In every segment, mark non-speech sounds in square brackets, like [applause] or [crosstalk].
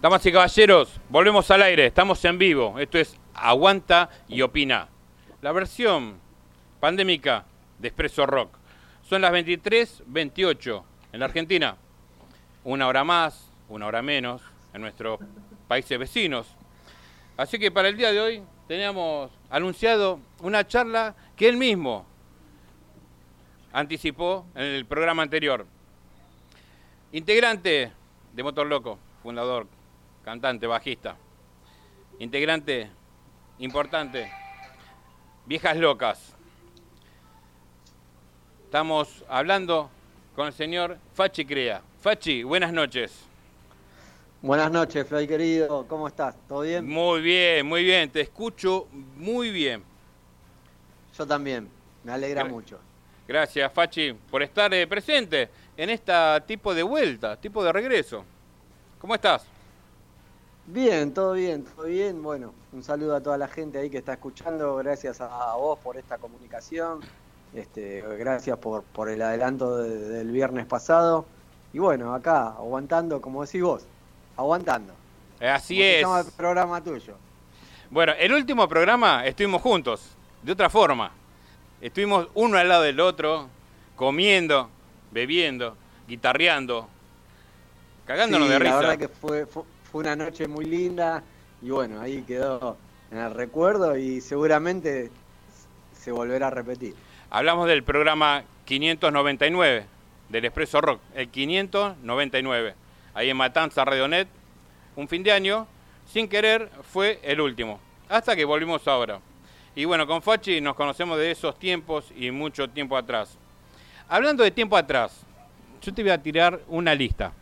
Damas y caballeros, volvemos al aire, estamos en vivo. Esto es Aguanta y Opina. La versión pandémica de Expreso Rock. Son las 23.28 en la Argentina. Una hora más, una hora menos en nuestros países vecinos. Así que para el día de hoy teníamos anunciado una charla que él mismo anticipó en el programa anterior. Integrante de Motor Loco, fundador, cantante, bajista. Integrante importante, Viejas Locas. Estamos hablando con el señor Fachi Crea. Fachi, buenas noches. Buenas noches, Floyd querido. ¿Cómo estás? ¿Todo bien? Muy bien, muy bien. Te escucho muy bien. Yo también. Me alegra mucho. Gracias, Fachi, por estar eh, presente en este tipo de vuelta, tipo de regreso. ¿Cómo estás? Bien, todo bien, todo bien. Bueno, un saludo a toda la gente ahí que está escuchando. Gracias a vos por esta comunicación. Este, gracias por, por el adelanto del viernes pasado. Y bueno, acá, aguantando, como decís vos, aguantando. Así es. el programa tuyo. Bueno, el último programa estuvimos juntos, de otra forma. Estuvimos uno al lado del otro, comiendo, bebiendo, guitarreando, cagándonos de risa. La verdad que fue, fue, una noche muy linda y bueno, ahí quedó en el recuerdo y seguramente se volverá a repetir. Hablamos del programa 599 del Expreso Rock, el 599, ahí en Matanza Radionet, un fin de año, sin querer fue el último, hasta que volvimos ahora. Y bueno, con Fachi nos conocemos de esos tiempos y mucho tiempo atrás. Hablando de tiempo atrás, yo te voy a tirar una lista.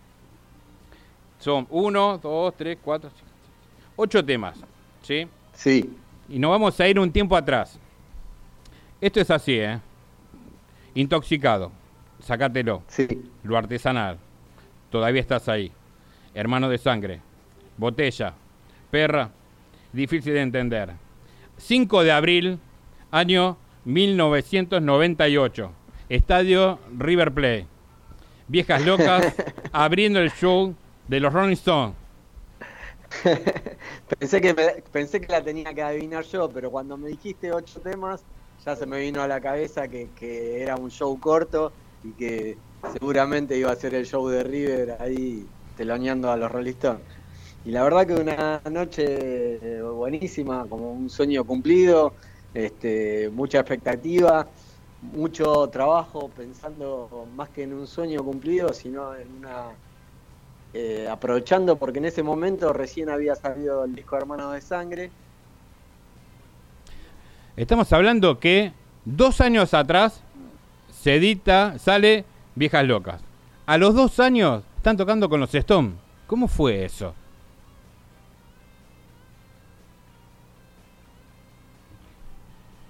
Son uno, dos, tres, cuatro, cinco, ocho temas, ¿sí? Sí. Y nos vamos a ir un tiempo atrás. Esto es así, ¿eh? Intoxicado. Sácatelo. Sí. Lo artesanal. Todavía estás ahí. Hermano de sangre. Botella. Perra. Difícil de entender. 5 de abril, año 1998. Estadio River Plate. Viejas locas [laughs] abriendo el show de los Rolling Stones. [laughs] pensé, que pensé que la tenía que adivinar yo, pero cuando me dijiste ocho temas, ya se me vino a la cabeza que, era un show corto y que seguramente iba a ser el show de River ahí teloneando a los Rolling Y la verdad que una noche buenísima, como un sueño cumplido, este, mucha expectativa, mucho trabajo pensando más que en un sueño cumplido, sino en una... Eh, aprovechando porque en ese momento recién había salido el disco Hermanos de Sangre Estamos hablando que dos años atrás se edita, sale Viejas Locas. A los dos años están tocando con los Stone. ¿Cómo fue eso?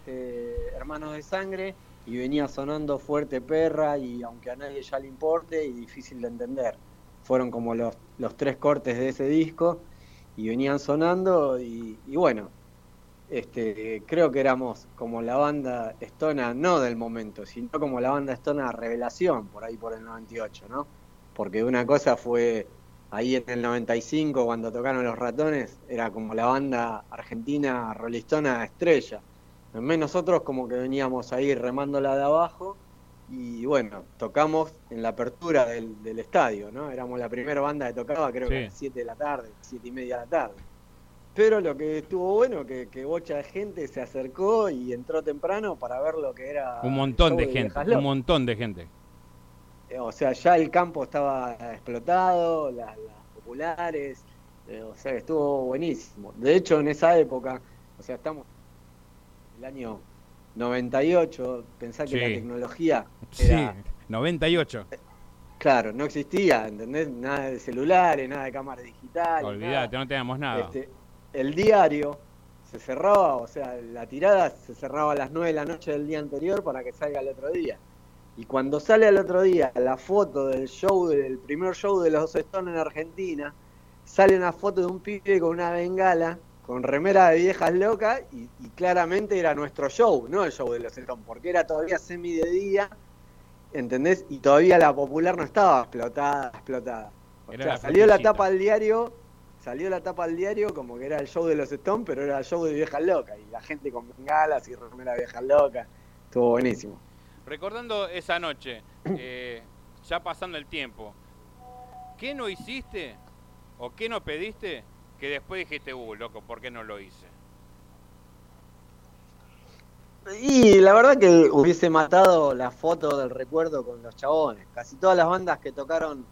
Eh, hermanos de sangre y venía sonando fuerte perra y aunque a nadie ya le importe y difícil de entender. Fueron como los, los tres cortes de ese disco y venían sonando y bueno, este, creo que éramos como la banda Estona, no del momento, sino como la banda Estona Revelación, por ahí por el 98, ¿no? Porque una cosa fue ahí en el 95, cuando tocaron los ratones, era como la banda argentina rolistona estrella. En vez nosotros como que veníamos ahí remándola de abajo y bueno, tocamos en la apertura del, estadio, ¿no? Éramos la primera banda que tocaba, creo que a las 7 de la tarde, 7 y media de la tarde. Pero lo que estuvo bueno, que, que bocha de gente se acercó y entró temprano para ver lo que era. Un montón de, gente, un montón de gente. O sea, ya el campo estaba explotado, las, populares, eh, o sea, estuvo buenísimo. De hecho, en esa época, o sea, estamos el año 98, pensá que la tecnología era, Sí, 98. Claro, no existía, ¿entendés? Nada de celulares, nada de cámara digital. Olvídate, no teníamos nada. Este, el diario se cerraba, o sea, la tirada se cerraba a las 9 de la noche del día anterior para que salga el otro día. Y cuando sale al otro día la foto del show, del primer show de los Stones en Argentina, sale una foto de un pibe con una bengala, con remera de viejas locas, y, claramente era nuestro show, no el show de los Stones, porque era todavía semi de día, ¿entendés? Y todavía la popular no estaba explotada, explotada. O sea, salió la tapa del diario salió la tapa al diario como que era el show de los Stones, pero era el show de Viejas Locas. Y la gente con bengalas y remera Viejas Locas. Estuvo buenísimo. Recordando esa noche, [clears throat] eh, ya pasando el tiempo, ¿qué no hiciste o qué no pediste que después dijiste, uh, loco, ¿por qué no lo hice? Y la verdad que hubiese matado la foto del recuerdo con los chabones. Casi todas las bandas que tocaron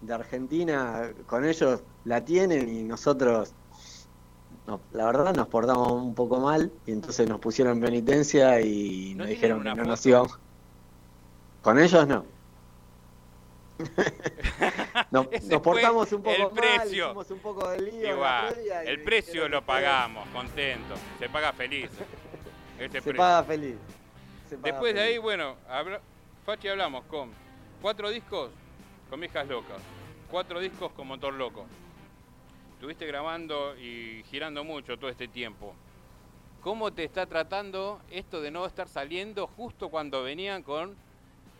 de Argentina con ellos la tienen y nosotros, la verdad, nos portamos un poco mal y entonces nos pusieron penitencia y nos dijeron que no nos íbamos. Con ellos no. Nos, [laughs] portamos un poco el precio. mal, hicimos un poco de lío. Igual, el precio lo pagamos, contento. Se paga feliz. Este se paga feliz. Después de ahí, bueno, Fachi hablamos con cuatro discos con Viejas Locas, cuatro discos con Motor Loco. Estuviste grabando y girando mucho todo este tiempo. ¿Cómo te está tratando esto de no estar saliendo justo cuando venían con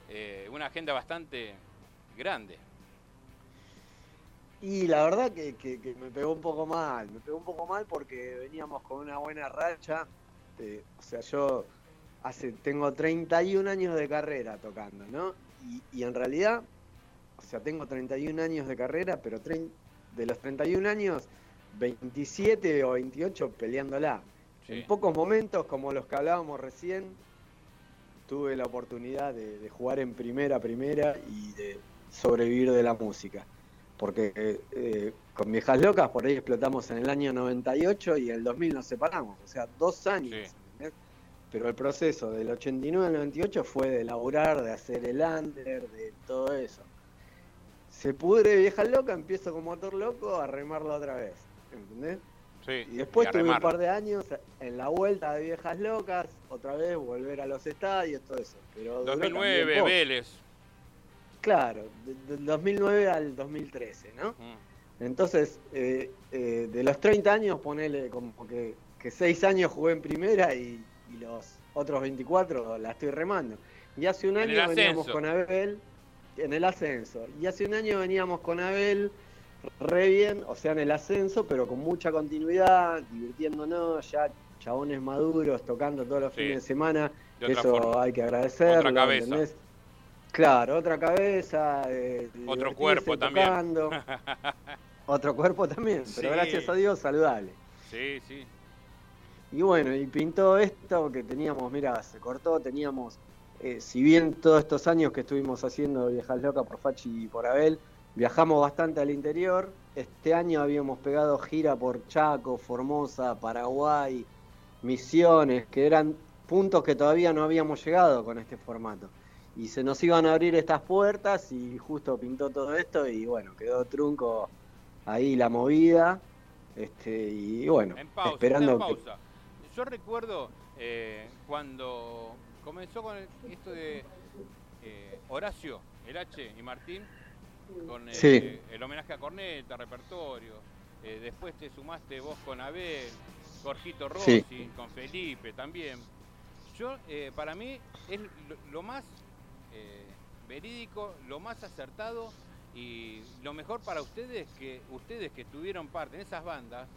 eh, una agenda bastante grande? Y la verdad que, me pegó un poco mal, me pegó un poco mal porque veníamos con una buena racha. Eh, o sea, yo hace tengo 31 años de carrera tocando, ¿no? Y, en realidad, o sea, tengo 31 años de carrera, pero de los 31 años, 27 o 28 peleándola. En pocos momentos, como los que hablábamos recién, tuve la oportunidad de, jugar en primera, primera y de sobrevivir de la música. Porque eh, con Viejas Locas por ahí explotamos en el año 98 y en el 2000 nos separamos. O sea, dos años. Pero el proceso del 89 al 98 fue de laburar, de hacer el under, de todo eso. Se pudre Viejas Locas, empiezo con motor loco a remarlo otra vez. ¿Entendés? y después tuve un par de años en la vuelta de Viejas Locas, otra vez volver a los estadios, todo eso. Pero 2009, Vélez. Claro, del 2009 al 2013, ¿no? Mm. Entonces, eh, eh, de los 30 años, ponele como que, que 6 años jugué en primera y, los otros 24 la estoy remando. Y hace un año veníamos con Abel en el ascenso. Y hace un año veníamos con Abel re bien, o sea, en el ascenso, pero con mucha continuidad, divirtiéndonos, ya chabones maduros, tocando todos los fines de semana, eso hay que agradecerlo, cabeza. Claro, otra cabeza, otro cuerpo también. [laughs] otro cuerpo también, pero gracias a Dios saludable. Sí, sí. Y bueno, y pintó esto que teníamos, mira, se cortó, teníamos, eh, si bien todos estos años que estuvimos haciendo Viejas Locas por Fachi y por Abel, Viajamos bastante al interior. Este año habíamos pegado gira por Chaco, Formosa, Paraguay, Misiones, que eran puntos que todavía no habíamos llegado con este formato. Y se nos iban a abrir estas puertas y justo pintó todo esto y bueno, quedó trunco ahí la movida. Este, y bueno, esperando pausa. Yo recuerdo eh, cuando comenzó con esto de eh, Horacio, el H y Martín, con eh, el homenaje a Corneta, repertorio. Eh, después te sumaste vos con Abel, Jorgito Rossi, con Felipe también. Yo, eh, para mí, es lo, más verídico, lo más acertado y lo mejor para ustedes que ustedes que tuvieron parte en esas bandas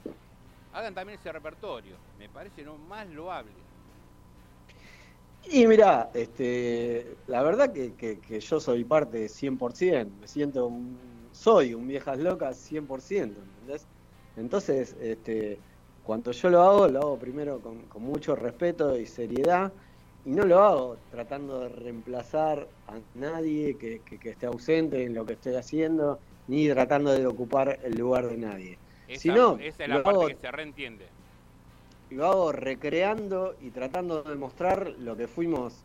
hagan también ese repertorio. Me parece lo más loable. Y mira, este, la verdad que, yo soy parte 100%, me siento, un, soy un viejas locas 100%, ¿entendés? Entonces, este, cuando yo lo hago, lo hago primero con, mucho respeto y seriedad, y no lo hago tratando de reemplazar a nadie que, que esté ausente en lo que estoy haciendo, ni tratando de ocupar el lugar de nadie. Esa, Sino, esa es la parte que se reentiende lo hago recreando y tratando de demostrar lo que fuimos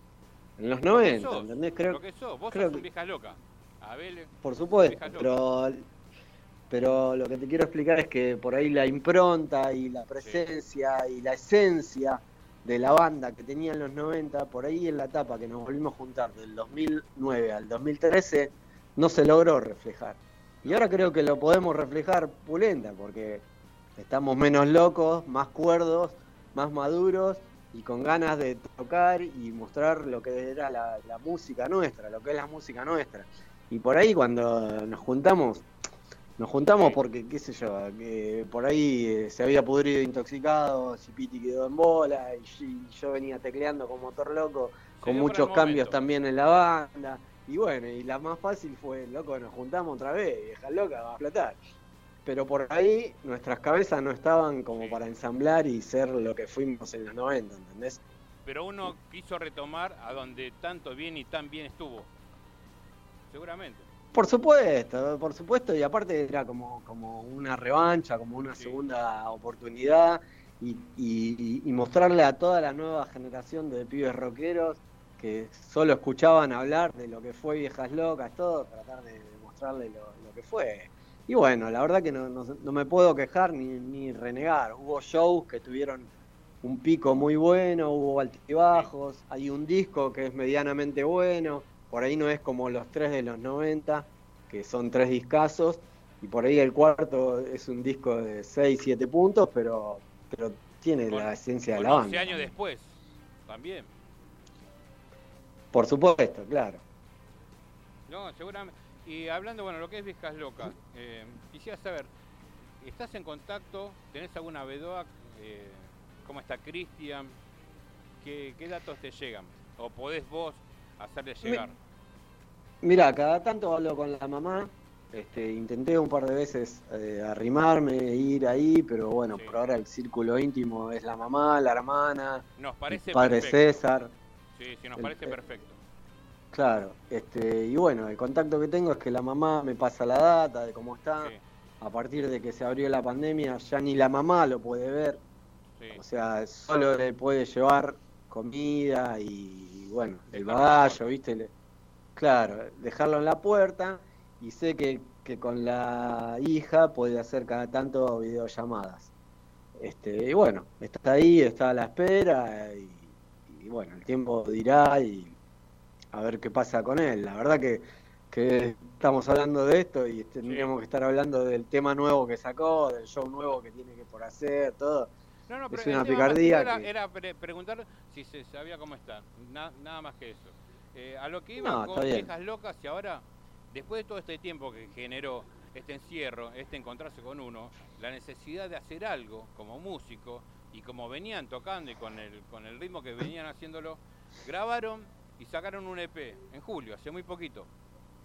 en los 90, ¿entendés? Creo, lo que sos, vos sos un vieja loca. Abel, por supuesto, pero, pero lo que te quiero explicar es que por ahí la impronta y la presencia y la esencia de la banda que tenía en los 90, por ahí en la etapa que nos volvimos a juntar del 2009 al 2013, no se logró reflejar. Y ahora creo que lo podemos reflejar pulenta, porque estamos menos locos, más cuerdos, más maduros y con ganas de tocar y mostrar lo que era la, música nuestra, lo que es la música nuestra. Y por ahí cuando nos juntamos, Nos juntamos porque, qué sé yo, que por ahí eh, se había pudrido intoxicado, Piti quedó en bola y, yo venía tecleando como motor loco, con muchos cambios también en la banda. Y bueno, y la más fácil fue, loco, nos juntamos otra vez, vieja loca, va a explotar. Pero por ahí nuestras cabezas no estaban como para ensamblar y ser lo que fuimos en los 90, ¿entendés? Pero uno quiso retomar a donde tanto bien y tan bien estuvo. Seguramente. Por supuesto, por supuesto, y aparte era como, como una revancha, como una segunda oportunidad y, mostrarle a toda la nueva generación de pibes rockeros que solo escuchaban hablar de lo que fue Viejas Locas, todo, tratar de, mostrarle lo, que fue. Y bueno, la verdad que no, no, me puedo quejar ni, ni, renegar. Hubo shows que tuvieron un pico muy bueno, hubo altibajos, hay un disco que es medianamente bueno, por ahí no es como los tres de los 90, que son tres discazos, y por ahí el cuarto es un disco de 6, 7 puntos, pero, pero tiene la esencia de la banda. 11 años después, también. Por supuesto, claro. No, seguramente. Y hablando, bueno, lo que es Vizcas Loca, eh, quisiera saber, ¿estás en contacto? ¿Tenés alguna vedoa? Eh, ¿Cómo está Cristian? ¿Qué, ¿Qué datos te llegan? ¿O podés vos hacerle llegar? Mira, cada tanto hablo con la mamá. Este, intenté un par de veces eh, arrimarme, ir ahí, pero bueno, por ahora el círculo íntimo es la mamá, la hermana, nos parece el padre César. Sí, sí, nos parece perfecto. Claro, este, y bueno, el contacto que tengo es que la mamá me pasa la data de cómo está. A partir de que se abrió la pandemia, ya ni la mamá lo puede ver. O sea, solo le puede llevar comida y, bueno, el bagallo, ¿viste? claro, dejarlo en la puerta y sé que, que, con la hija puede hacer cada tanto videollamadas. Este, y bueno, está ahí, está a la espera y, y bueno, el tiempo dirá y a ver qué pasa con él. La verdad que, que estamos hablando de esto y tendríamos que estar hablando del tema nuevo que sacó, del show nuevo que tiene que por hacer, todo. No, no, pero es una picardía. Era, preguntar si se sabía cómo está, nada más que eso. Eh, a lo que iba con viejas locas y ahora, después de todo este tiempo que generó este encierro, este encontrarse con uno, la necesidad de hacer algo como músico y como venían tocando y con el, con el ritmo que venían [coughs] haciéndolo, grabaron y sacaron un EP en julio, hace muy poquito,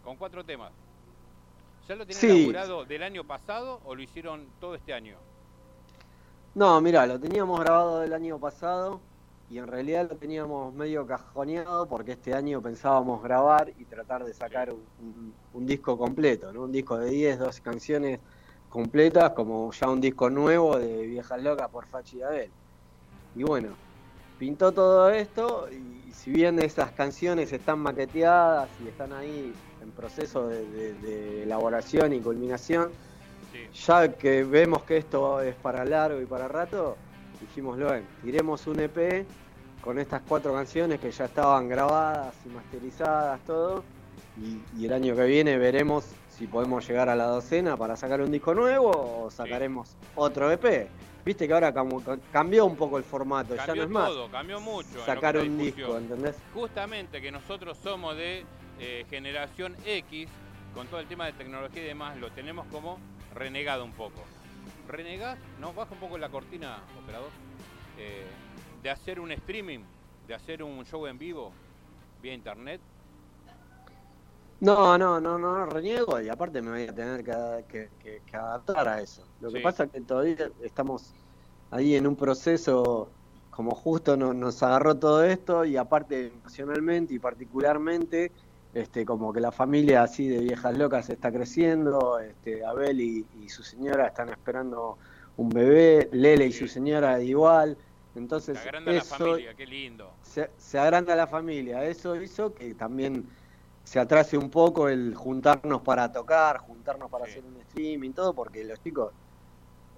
con cuatro temas. ¿Ya lo tienen sí. del año pasado o lo hicieron todo este año? No, mira, lo teníamos grabado del año pasado y en realidad lo teníamos medio cajoneado porque este año pensábamos grabar y tratar de sacar un, disco completo, ¿no? Un disco de 10, 12 canciones completas, como ya un disco nuevo de Viejas Locas por Fachi Abel. Y bueno, pintó todo esto y, si bien esas canciones están maqueteadas y están ahí en proceso de elaboración y culminación, ya que vemos que esto es para largo y para rato, dijimoslo bien, tiremos un EP con estas cuatro canciones que ya estaban grabadas y masterizadas, todo, y, el año que viene veremos si podemos llegar a la docena para sacar un disco nuevo o sacaremos otro EP. Viste que ahora cambió un poco el formato, ya no es más. Todo, cambió mucho. Sacar un disco, ¿entendés? Justamente que nosotros somos de eh, generación X, con todo el tema de tecnología y demás, lo tenemos como renegado un poco. ¿Renegás? ¿No? Baja un poco la cortina, operador. Eh, de hacer un streaming, de hacer un show en vivo vía internet. No, no, no, no, reniego y aparte me voy a tener que, adaptar a eso. Lo que pasa es que todavía estamos ahí en un proceso como justo nos agarró todo esto y aparte emocionalmente y particularmente este, como que la familia así de viejas locas está creciendo, este, Abel y, su señora están esperando un bebé, Lele y su señora igual, entonces se agranda la familia, qué lindo. Se, agranda la familia, eso hizo que también se atrase un poco el juntarnos para tocar, juntarnos para hacer un streaming, todo, porque los chicos,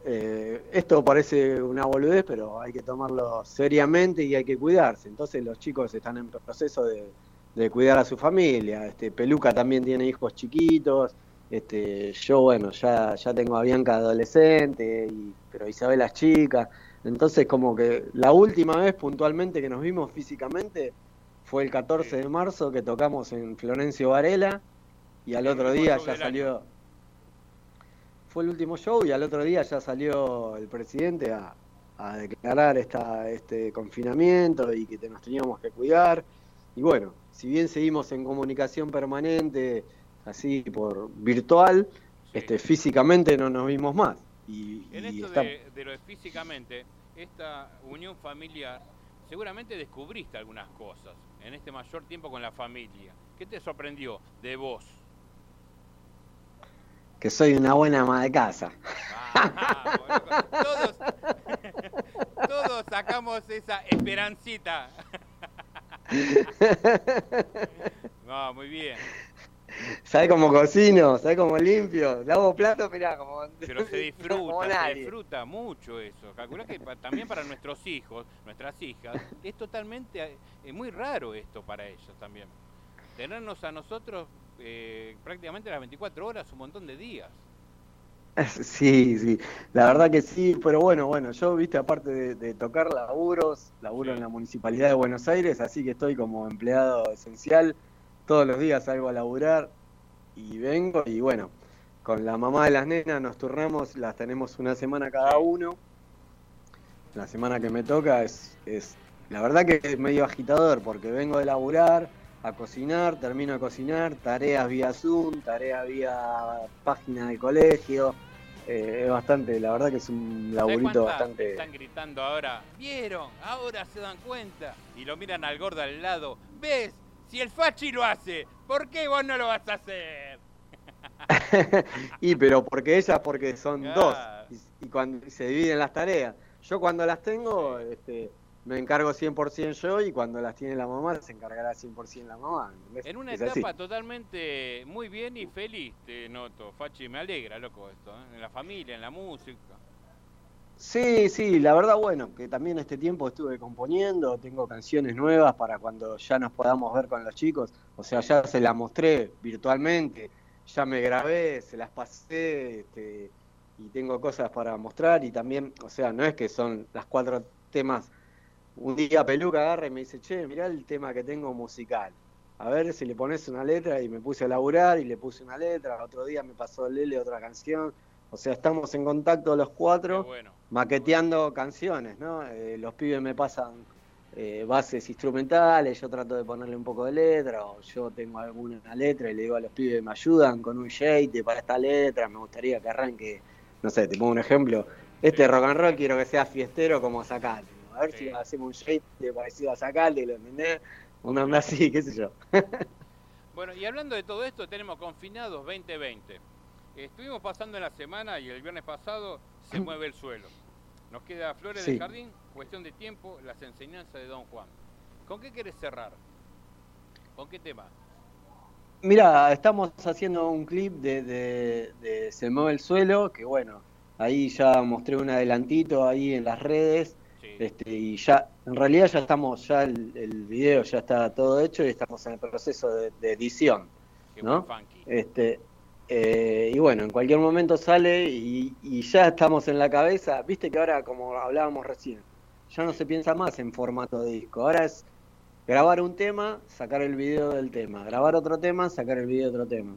eh, esto parece una boludez, pero hay que tomarlo seriamente y hay que cuidarse, entonces los chicos están en proceso de de cuidar a su familia. Este, Peluca también tiene hijos chiquitos. Este, yo, bueno, ya, ya tengo a Bianca adolescente, y, pero Isabel es chica. Entonces, como que la última vez puntualmente que nos vimos físicamente fue el 14 de marzo que tocamos en Florencio Varela y al otro día ya salió. fue el último show y al otro día ya salió el presidente a, declarar esta, este confinamiento y que nos teníamos que cuidar. Y bueno, si bien seguimos en comunicación permanente, así por virtual, este, físicamente no nos vimos más. Y, en esto de, de, lo físicamente, esta unión familiar, seguramente descubriste algunas cosas en este mayor tiempo con la familia. ¿Qué te sorprendió de vos? Que soy una buena ama de casa. Ah, todos, todos sacamos esa esperancita. No, muy bien. ¿Sabes cómo cocino? ¿Sabes cómo limpio? Lavo plato, mirá, como. Pero se [laughs] disfruta, se disfruta mucho eso. Calculá que también para nuestros hijos, nuestras hijas, es totalmente. Es eh, muy raro esto para ellos también. Tenernos a nosotros eh, prácticamente las 24 horas, un montón de días. [laughs] Sí, sí, la verdad que sí, pero bueno, bueno, yo, viste, aparte de, tocar laburos, laburo en la Municipalidad de Buenos Aires, así que estoy como empleado esencial todos los días salgo a laburar y vengo y bueno, con la mamá de las nenas nos turnamos, las tenemos una semana cada uno. La semana que me toca es, es la verdad que es medio agitador porque vengo de laburar a cocinar, termino de cocinar, tareas vía Zoom, tareas vía página de colegio. Eh, es bastante, la verdad que es un laburito bastante. Están gritando ahora, ¿vieron? Ahora se dan cuenta. Y lo miran al gordo al lado, ¿ves? Si el Fachi lo hace, ¿por qué vos no lo vas a hacer? [laughs] y pero porque ellas, porque son dos, y, cuando se dividen las tareas. Yo cuando las tengo, este, me encargo 100% yo y cuando las tiene la mamá se encargará 100% la mamá. En una etapa totalmente muy bien y feliz te noto, Fachi, me alegra, loco, esto, ¿eh? en la familia, en la música. Sí, sí, la verdad, bueno, que también este tiempo estuve componiendo, tengo canciones nuevas para cuando ya nos podamos ver con los chicos, o sea, ya se las mostré virtualmente, ya me grabé, se las pasé, este, y tengo cosas para mostrar, y también, o sea, no es que son las cuatro temas, un día Peluca agarra y me dice, che, mirá el tema que tengo musical, a ver si le pones una letra, y me puse a laburar y le puse una letra, otro día me pasó Lele otra canción, o sea, estamos en contacto los cuatro, maqueteando canciones, ¿no? Eh, los pibes me pasan eh, bases instrumentales, yo trato de ponerle un poco de letra, o yo tengo alguna letra y le digo a los pibes, me ayudan con un shade para esta letra, me gustaría que arranque, no sé, te pongo un ejemplo, este rock and roll quiero que sea fiestero como Sacate, a ver si hacemos un shade parecido a Sacate, ¿lo entendés? Un onda así, qué sé yo. [laughs] bueno, y hablando de todo esto, tenemos confinados 2020. Estuvimos pasando en la semana y el viernes pasado se [clears throat] mueve el suelo. Nos queda Flores del Jardín, cuestión de tiempo, las enseñanzas de Don Juan. ¿Con qué quieres cerrar? ¿Con qué tema? Mira, estamos haciendo un clip de, Se mueve el suelo, que bueno, ahí ya mostré un adelantito ahí en las redes. Este, y ya, en realidad ya estamos, ya el, video ya está todo hecho y estamos en el proceso de, edición. ¿no? Este, eh, y bueno, en cualquier momento sale y, ya estamos en la cabeza. Viste que ahora, como hablábamos recién, ya no se piensa más en formato de disco. Ahora es grabar un tema, sacar el video del tema. Grabar otro tema, sacar el video de otro tema.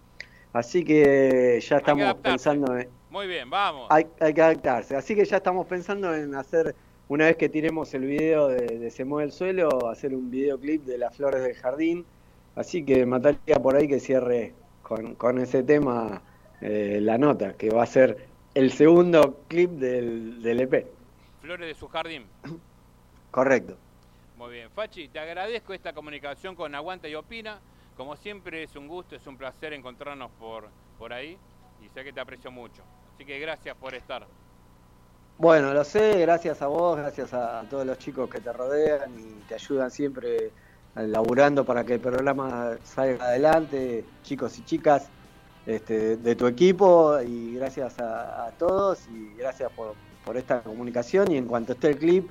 Así que ya estamos pensando en... Muy bien, vamos. Hay, que adaptarse. Así que ya estamos pensando en hacer, una vez que tiremos el video de, de Se mueve el suelo, hacer un videoclip de las flores del jardín. Así que mataría por ahí que cierre con, ese tema eh, la nota, que va a ser el segundo clip del, del EP. Flores de su jardín. Correcto. Muy bien. Fachi, te agradezco esta comunicación con Aguanta y Opina. Como siempre es un gusto, es un placer encontrarnos por, por ahí y sé que te aprecio mucho. Así que gracias por estar. Bueno, lo sé, gracias a vos, gracias a todos los chicos que te rodean y te ayudan siempre laburando para que el programa salga adelante, chicos y chicas este, de tu equipo, y gracias a, todos y gracias por, esta comunicación. Y en cuanto esté el clip,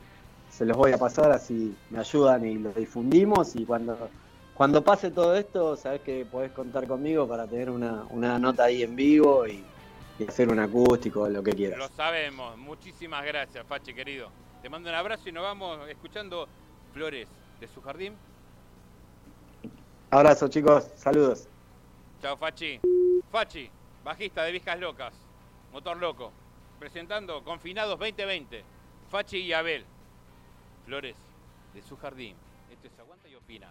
se los voy a pasar así me ayudan y lo difundimos. Y cuando, cuando pase todo esto, sabes que podés contar conmigo para tener una, nota ahí en vivo y, y hacer un acústico, lo que quieras. Lo sabemos. Muchísimas gracias, Fachi, querido. Te mando un abrazo y nos vamos escuchando Flores de su jardín Abrazo, chicos. Saludos. Chao, Fachi. Fachi, bajista de Vizcas Locas. Motor Loco, presentando Confinados 2020, Fachi y Abel, Flores de su jardín. Esto es Aguanta y Opina.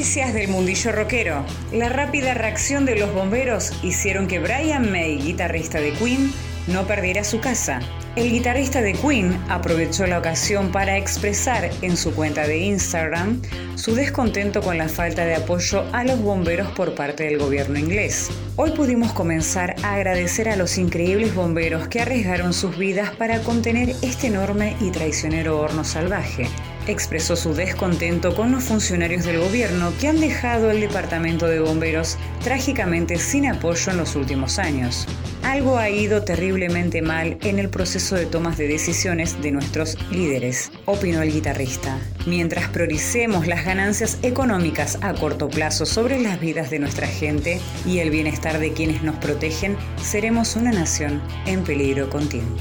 Noticias del mundillo rockero. La rápida reacción de los bomberos hicieron que Brian May, guitarrista de Queen, no perdiera su casa. El guitarrista de Queen aprovechó la ocasión para expresar en su cuenta de Instagram su descontento con la falta de apoyo a los bomberos por parte del gobierno inglés. Hoy pudimos comenzar a agradecer a los increíbles bomberos que arriesgaron sus vidas para contener este enorme y traicionero horno salvaje expresó su descontento con los funcionarios del gobierno que han dejado el departamento de bomberos trágicamente sin apoyo en los últimos años. Algo ha ido terriblemente mal en el proceso de tomas de decisiones de nuestros líderes, opinó el guitarrista. Mientras prioricemos las ganancias económicas a corto plazo sobre las vidas de nuestra gente y el bienestar de quienes nos protegen, seremos una nación en peligro continuo.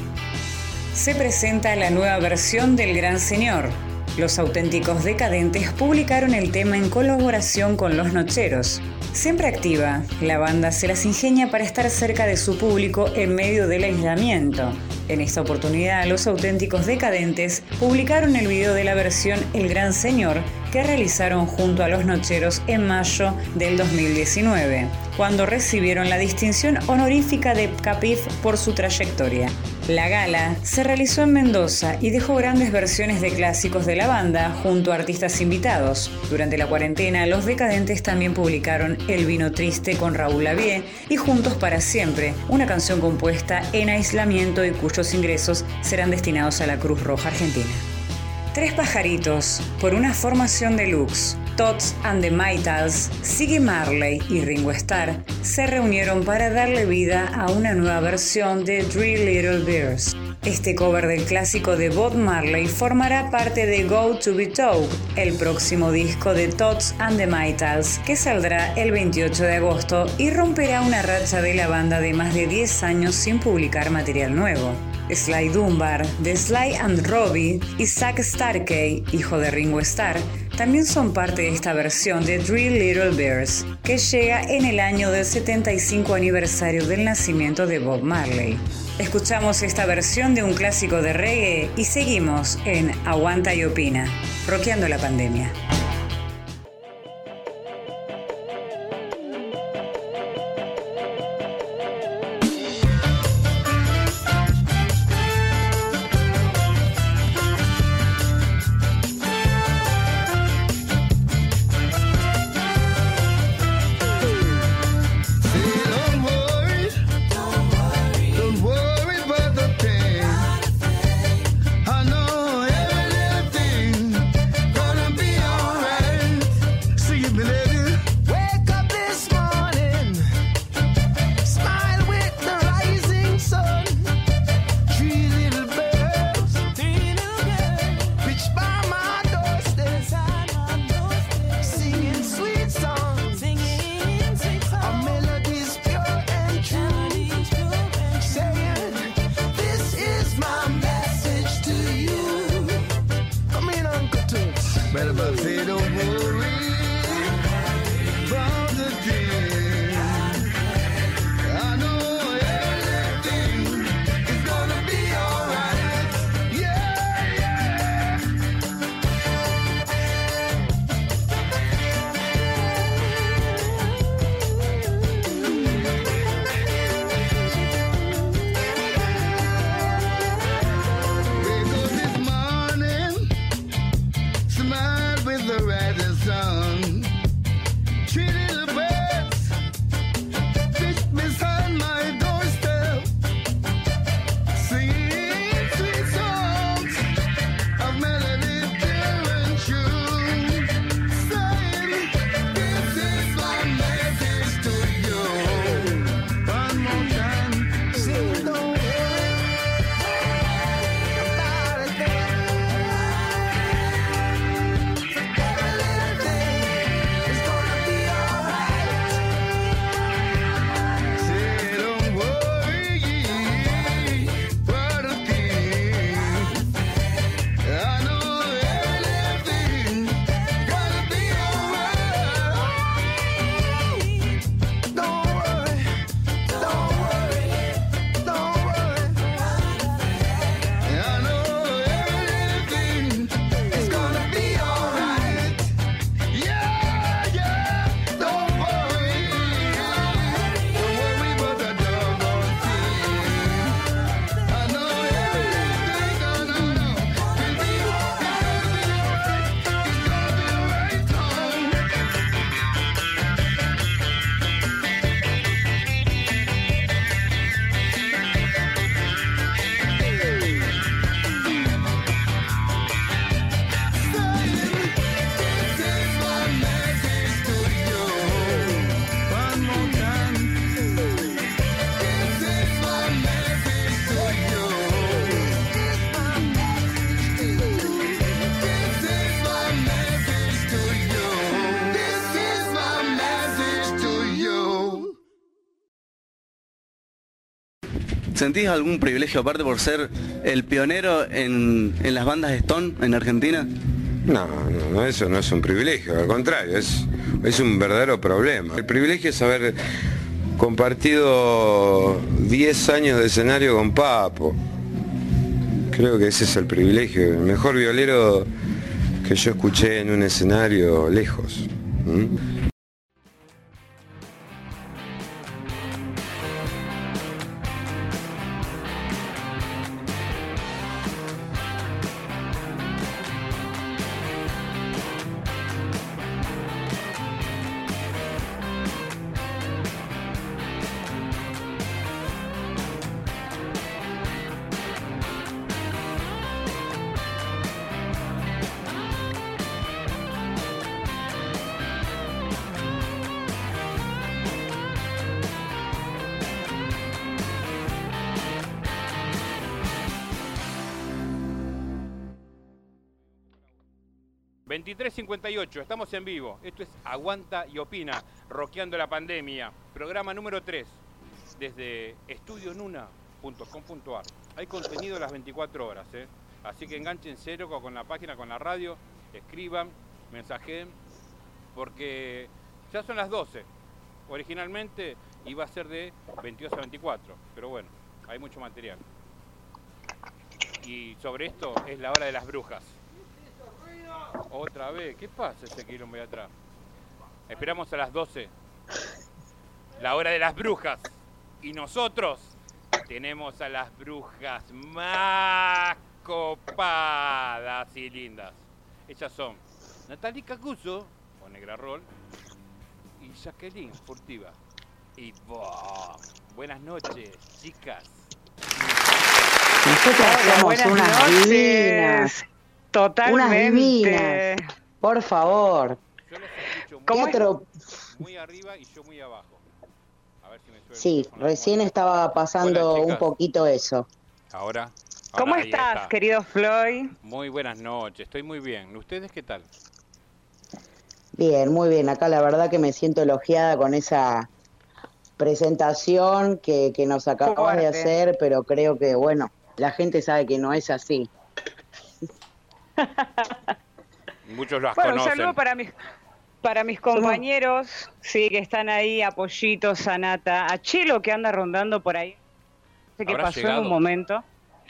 Se presenta la nueva versión del Gran Señor, los auténticos decadentes publicaron el tema en colaboración con Los Nocheros. Siempre activa, la banda se las ingenia para estar cerca de su público en medio del aislamiento. En esta oportunidad, los auténticos decadentes publicaron el video de la versión El Gran Señor que realizaron junto a los Nocheros en mayo del 2019, cuando recibieron la distinción honorífica de Capif por su trayectoria. La gala se realizó en Mendoza y dejó grandes versiones de clásicos de la banda junto a artistas invitados. Durante la cuarentena, los decadentes también publicaron El vino triste con Raúl Lavie y Juntos para siempre, una canción compuesta en aislamiento y ingresos serán destinados a la Cruz Roja Argentina. Tres pajaritos por una formación deluxe. Tots and the Maytals, Siggy Marley y Ringo Starr se reunieron para darle vida a una nueva versión de Three Little Bears. Este cover del clásico de Bob Marley formará parte de Go to Be Told, el próximo disco de Tots and the Maytals, que saldrá el 28 de agosto y romperá una racha de la banda de más de 10 años sin publicar material nuevo. Sly Dunbar, de Sly and Robbie y Zack Starkey, hijo de Ringo Starr, también son parte de esta versión de Three Little Bears, que llega en el año del 75 aniversario del nacimiento de Bob Marley. Escuchamos esta versión de un clásico de reggae y seguimos en Aguanta y Opina, roqueando la pandemia. ¿Sentís algún privilegio aparte por ser el pionero en, las bandas Stone en Argentina? No, no, eso no es un privilegio, al contrario, es, es un verdadero problema. El privilegio es haber compartido 10 años de escenario con Papo, Creo que ese es el privilegio, el mejor violero que yo escuché en un escenario lejos. 23.58, estamos en vivo. Esto es Aguanta y Opina, Roqueando la Pandemia, programa número 3, desde estudionuna.com.ar. Hay contenido las 24 horas, ¿eh? así que enganchen cero con la página, con la radio, escriban, mensajen, porque ya son las 12. Originalmente iba a ser de 22 a 24, pero bueno, hay mucho material. Y sobre esto es la hora de las brujas. Otra vez, ¿qué pasa ese quilombo de atrás? Esperamos a las 12. La hora de las brujas. Y nosotros tenemos a las brujas más copadas y lindas. Ellas son Natalie Cacuso, o Negra Roll, y Jacqueline Furtiva. Y buenas noches, chicas. Nosotras somos unas divinas. Totalmente. Por favor. Yo muy, arriba y yo muy abajo. A ver si me sí, recién estaba pasando un poquito eso. Ahora. ¿Cómo estás, querido Floyd? Muy buenas noches, estoy muy bien. ¿Ustedes qué tal? Bien, muy bien. Acá la verdad que me siento elogiada con esa presentación que, que nos acabas de hacer, pero creo que, bueno, la gente sabe que no es así. [laughs] Muchos las bueno, Un saludo para mis, para mis compañeros, sí, que están ahí, Apoyito, Sanata, a Chelo que anda rondando por ahí. Sé qué pasó en un momento.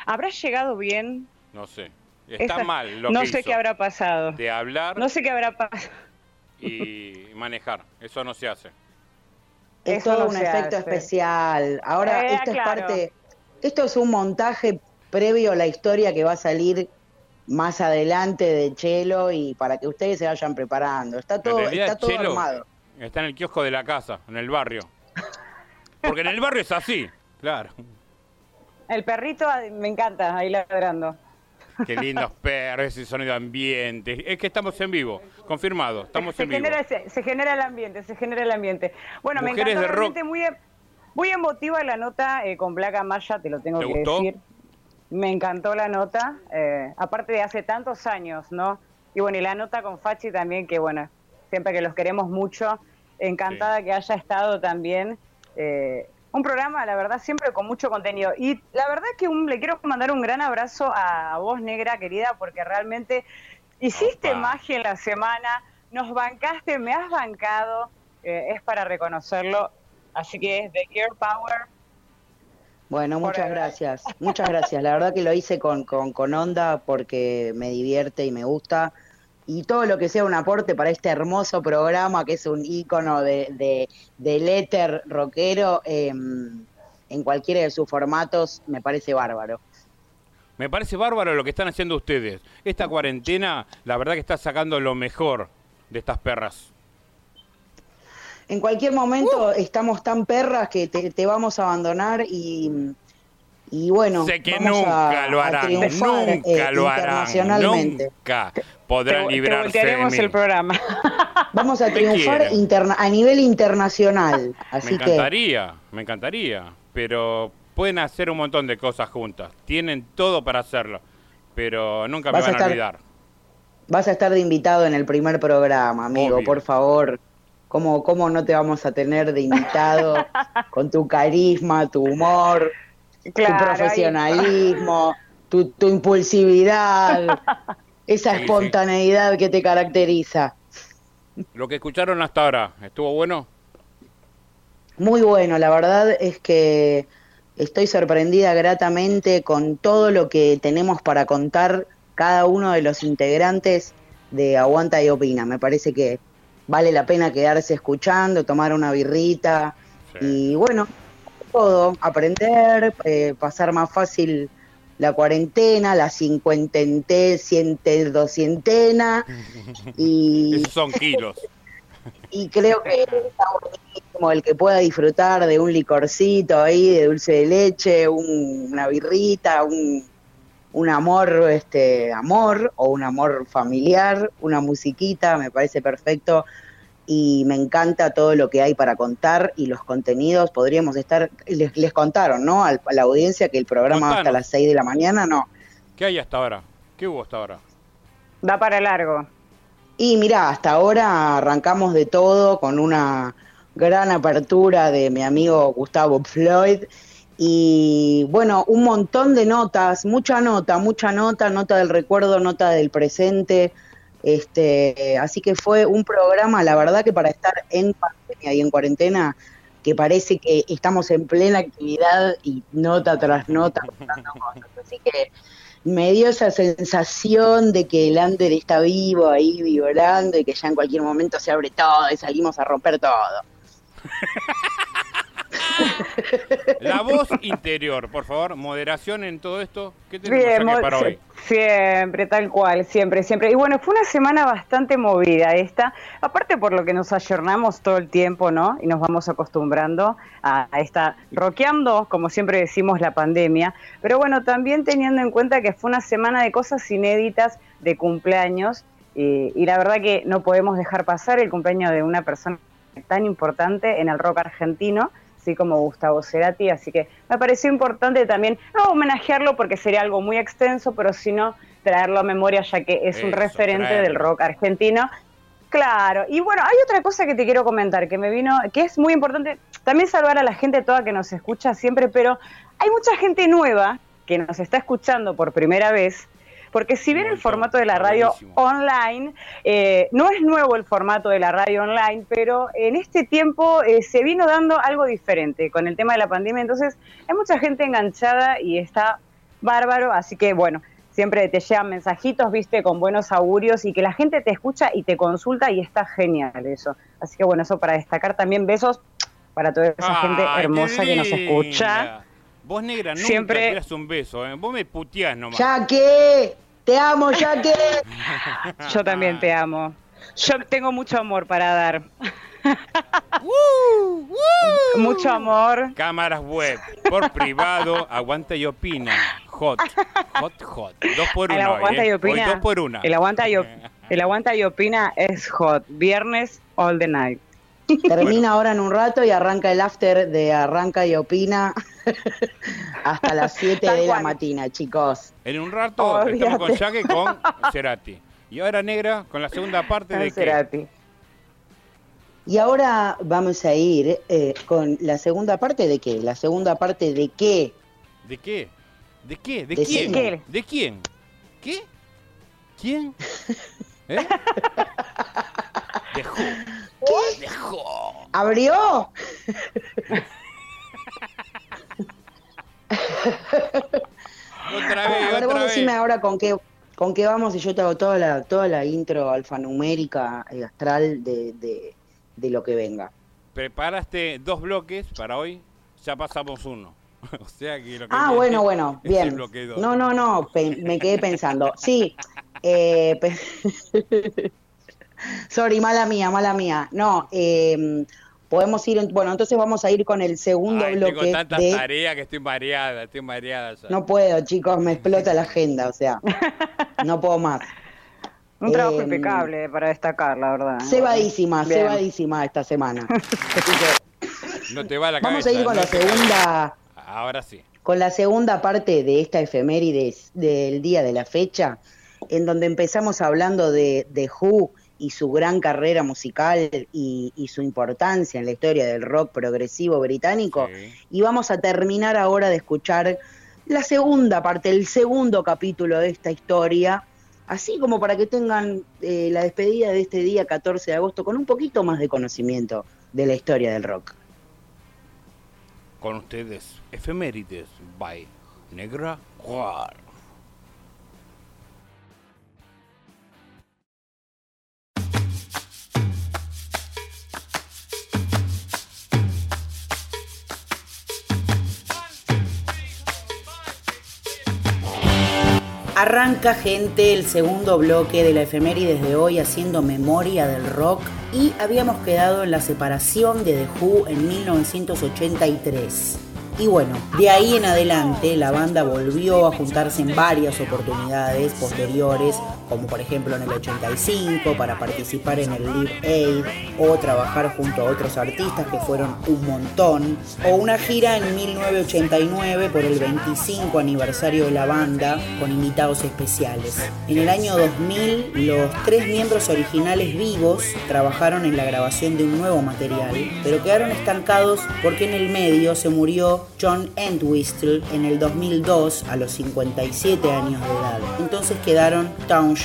¿Habrá llegado bien? No sé. Está mal lo no sé qué habrá pasado. De hablar. No sé qué habrá pasado. Y manejar. Eso no se hace. Es todo un efecto especial. Ahora, eh, esto es parte. Esto es un montaje previo a la historia que va a salir más adelante de Chelo y para que ustedes se vayan preparando. Está todo, está todo armado. Está en el kiosco de la casa, en el barrio. Porque en el barrio es así, claro. El perrito me encanta, ahí ladrando. Qué lindos perros, ese sonido ambiente. Es que estamos en vivo, confirmado, estamos se en genera vivo. se genera el ambiente, se genera el ambiente. Bueno, me encanta realmente muy, muy emotiva la nota eh, con Black Maya, te lo tengo que decir. Me encantó la nota, eh, aparte de hace tantos años, ¿no? Y bueno, y la nota con Fachi también, que bueno, siempre que los queremos mucho, encantada que haya estado también. Eh, un programa, la verdad, siempre con mucho contenido. Y la verdad que le quiero mandar un gran abrazo a, vos, negra querida, porque realmente hiciste magia en la semana, nos bancaste, me has bancado, eh, es para reconocerlo. Así que es The Gear Power bueno, muchas gracias. [laughs] Muchas gracias. La verdad que lo hice con, con, onda porque me divierte y me gusta. Y todo lo que sea un aporte para este hermoso programa, que es un ícono de, de, del éter rockero, em, en cualquiera de sus formatos, me parece bárbaro. Me parece bárbaro lo que están haciendo ustedes. Esta cuarentena, la verdad que está sacando lo mejor de estas perras en cualquier momento uh. estamos tan perras que te, vamos a abandonar y, y bueno, sé que nunca lo harán, nunca eh, lo harán, nunca podrán librarse de mí. el programa. [laughs] Vamos a triunfar a nivel internacional, [laughs] así me encantaría, me encantaría, pero pueden hacer un montón de cosas juntas, tienen todo para hacerlo, pero nunca me van a, olvidar. Vas a estar de invitado en el primer programa, amigo, por favor. ¿Cómo, ¿Cómo no te vamos a tener de invitado [laughs] con tu carisma, tu humor, tu profesionalismo, tu, impulsividad, [laughs] esa espontaneidad que te caracteriza? Lo que escucharon hasta ahora, ¿estuvo bueno? Muy bueno, la verdad es que estoy sorprendida gratamente con todo lo que tenemos para contar cada uno de los integrantes de Aguanta y Opina. Me parece que vale la pena quedarse escuchando, tomar una birrita y bueno, todo, aprender, eh, pasar más fácil la cuarentena, la cincuentente, ciente, doscientena [laughs] y... son kilos. [laughs] Y creo que está buenísimo el que pueda disfrutar de un licorcito ahí, de dulce de leche, una birrita, un, un amor, este, amor o un amor familiar, una musiquita, me parece perfecto y me encanta todo lo que hay para contar y los contenidos. Podríamos estar, les, les contaron, ¿no? A la audiencia que el programa va hasta las 6 de la mañana, ¿no? ¿Qué hay hasta ahora? ¿Qué hubo hasta ahora? Va para largo. Y mira, hasta ahora arrancamos de todo con una gran apertura de mi amigo Gustavo Floyd. Y bueno, un montón de notas, mucha nota, mucha nota, nota del recuerdo, nota del presente, este, así que fue un programa, la verdad que para estar en pandemia y en cuarentena, que parece que estamos en plena actividad y nota tras nota. [laughs] Así que me dio esa sensación de que el Ander está vivo ahí vibrando y que ya en cualquier momento se abre todo y salimos a romper todo. [laughs] [laughs] La voz interior, por favor, moderación en todo esto. ¿Qué tenemos para hoy? Siempre, tal cual, siempre, siempre. Y bueno, fue una semana bastante movida esta, aparte por lo que nos ayornamos todo el tiempo, ¿no? Y nos vamos acostumbrando a, esta, roqueando, como siempre decimos, la pandemia. Pero bueno, también teniendo en cuenta que fue una semana de cosas inéditas, de cumpleaños, y, y la verdad que no podemos dejar pasar el cumpleaños de una persona tan importante en el rock argentino así como Gustavo Cerati, así que me pareció importante también, no homenajearlo porque sería algo muy extenso, pero sino traerlo a memoria ya que es un referente del rock argentino. Claro, y bueno, hay otra cosa que te quiero comentar que me vino, que es muy importante, también salvar a la gente toda que nos escucha siempre, pero hay mucha gente nueva que nos está escuchando por primera vez porque si bien el formato de la radio online, eh, no es nuevo el formato de la radio online, pero en este tiempo eh, se vino dando algo diferente con el tema de la pandemia, entonces hay mucha gente enganchada y está bárbaro, así que bueno, siempre te llegan mensajitos, viste, con buenos augurios y que la gente te escucha y te consulta y está genial eso. Así que bueno, eso para destacar también besos para toda esa gente hermosa que nos escucha. Vos, negra, nunca Siempre... tiras un beso, ¿eh? Vos me puteás nomás. Ya que, te amo, ya que. [laughs] Yo también te amo. Yo tengo mucho amor para dar. [laughs] [laughs] Mucho amor. Cámaras web, por privado, aguanta y opina. Hot, hot, hot. Dos por uno. aguanta y ¿eh? opina. dos por una. El aguanta, y el aguanta y opina es hot. Viernes, all the night. Termina ahora en un rato y arranca el after de Arranca y Opina [laughs] hasta las 7 de la mañana, chicos. En un rato estamos con Jaque con [laughs] Cerati. Y ahora Negra con la segunda parte de Cerati. Y ahora vamos a ir eh, con la segunda parte de qué? La segunda parte de qué? ¿De qué? ¿De qué? ¿De, quién? ¿De quién? ¿Qué? ¿Quién? [laughs] ¿Eh? ¿Qué? Dejó. ¿Abrió? otra vez, a ver, vos decime ahora con qué, con qué vamos y yo te hago toda la, toda la intro alfanumérica y astral de, de, de lo que venga. Preparaste dos bloques para hoy, ya pasamos uno. [laughs] o sea que lo que ah, bueno, bueno, bien. No, no, no, me quedé pensando. Sí, eh, [laughs] sorry, mala mía, mala mía. No, eh, podemos ir, bueno, entonces vamos a ir con el segundo bloque. Tengo tantas tareas que estoy mareada, estoy mareada. No puedo, chicos, me explota la agenda, o sea, [laughs] no puedo más. Un trabajo em, impecable para destacar, la verdad. Cebadísima, cebadísima esta semana. [laughs] no te va la Vamos a ir con la segunda. Ahora sí. Con la segunda parte de esta efemérides del día de la fecha, en donde empezamos hablando de, de Who y su gran carrera musical y, su importancia en la historia del rock progresivo británico. Y vamos a terminar ahora de escuchar la segunda parte, el segundo capítulo de esta historia, así como para que tengan eh, la despedida de este día 14 de agosto con un poquito más de conocimiento de la historia del rock. Con ustedes, Efemérides by Negra War. Arranca gente el segundo bloque de la efemérides de hoy haciendo memoria del rock y habíamos quedado en la separación de The Who en 1983. Y bueno, de ahí en adelante la banda volvió a juntarse en varias oportunidades posteriores, como por ejemplo en el 85 para participar en el Live Aid o trabajar junto a otros artistas que fueron un montón, o una gira en 1989 por el 25 aniversario de la banda con invitados especiales. En el año 2000 los tres miembros originales vivos trabajaron en la grabación de un nuevo material, pero quedaron estancados porque en el medio se murió John Entwistle en el 2002 a los 57 años de edad. Entonces quedaron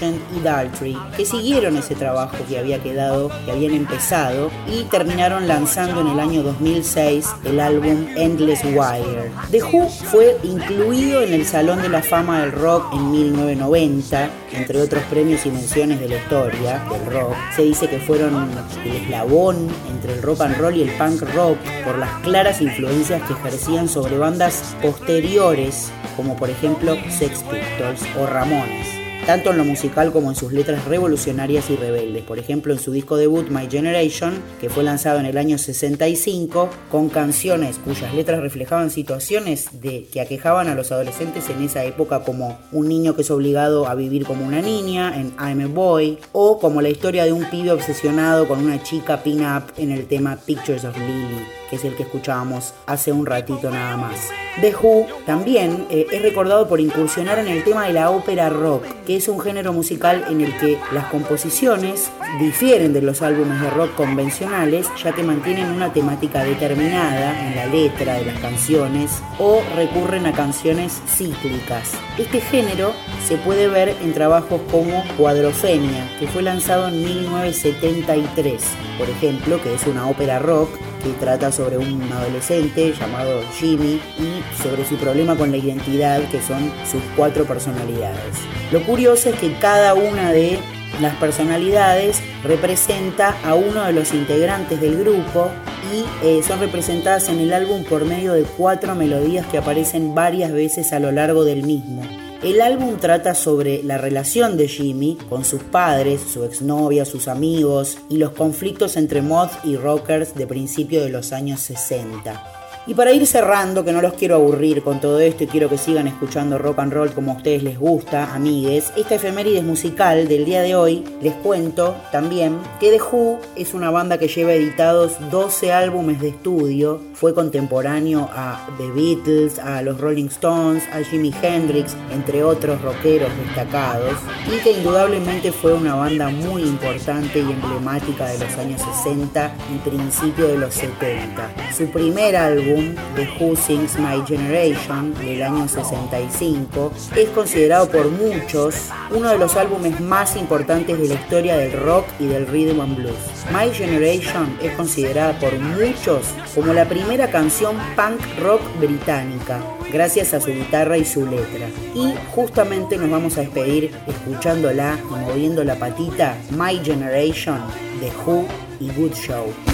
Y Daltrey, que siguieron ese trabajo que había quedado, que habían empezado y terminaron lanzando en el año 2006 el álbum Endless Wire. The Who fue incluido en el Salón de la Fama del Rock en 1990, entre otros premios y menciones de la historia del rock. Se dice que fueron el eslabón entre el rock and roll y el punk rock por las claras influencias que ejercían sobre bandas posteriores, como por ejemplo Sex Pistols o Ramones tanto en lo musical como en sus letras revolucionarias y rebeldes. Por ejemplo, en su disco debut My Generation, que fue lanzado en el año 65, con canciones cuyas letras reflejaban situaciones que aquejaban a los adolescentes en esa época, como un niño que es obligado a vivir como una niña en I'm a Boy, o como la historia de un pibe obsesionado con una chica pin-up en el tema Pictures of Lily, que es el que escuchábamos hace un ratito nada más. The Who también eh, es recordado por incursionar en el tema de la ópera rock, que es un género musical en el que las composiciones difieren de los álbumes de rock convencionales, ya que mantienen una temática determinada en la letra de las canciones o recurren a canciones cíclicas. Este género se puede ver en trabajos como Cuadrofenia, que fue lanzado en 1973, por ejemplo, que es una ópera rock que trata sobre un adolescente llamado Jimmy y sobre su problema con la identidad, que son sus cuatro personalidades. Lo curioso es que cada una de las personalidades representa a uno de los integrantes del grupo y eh, son representadas en el álbum por medio de cuatro melodías que aparecen varias veces a lo largo del mismo. El álbum trata sobre la relación de Jimmy con sus padres, su exnovia, sus amigos y los conflictos entre mods y rockers de principio de los años 60. Y para ir cerrando, que no los quiero aburrir con todo esto y quiero que sigan escuchando rock and roll como a ustedes les gusta, amigues, esta efemérides musical del día de hoy, les cuento también que The Who es una banda que lleva editados 12 álbumes de estudio, fue contemporáneo a The Beatles, a los Rolling Stones, a Jimi Hendrix, entre otros rockeros destacados, y que indudablemente fue una banda muy importante y emblemática de los años 60 y principio de los 70. Su primer álbum The Who Sings My Generation del año 65 es considerado por muchos uno de los álbumes más importantes de la historia del rock y del rhythm and blues. My Generation es considerada por muchos como la primera canción punk rock británica, gracias a su guitarra y su letra. Y justamente nos vamos a despedir escuchándola y moviendo la patita My Generation de Who y Good Show.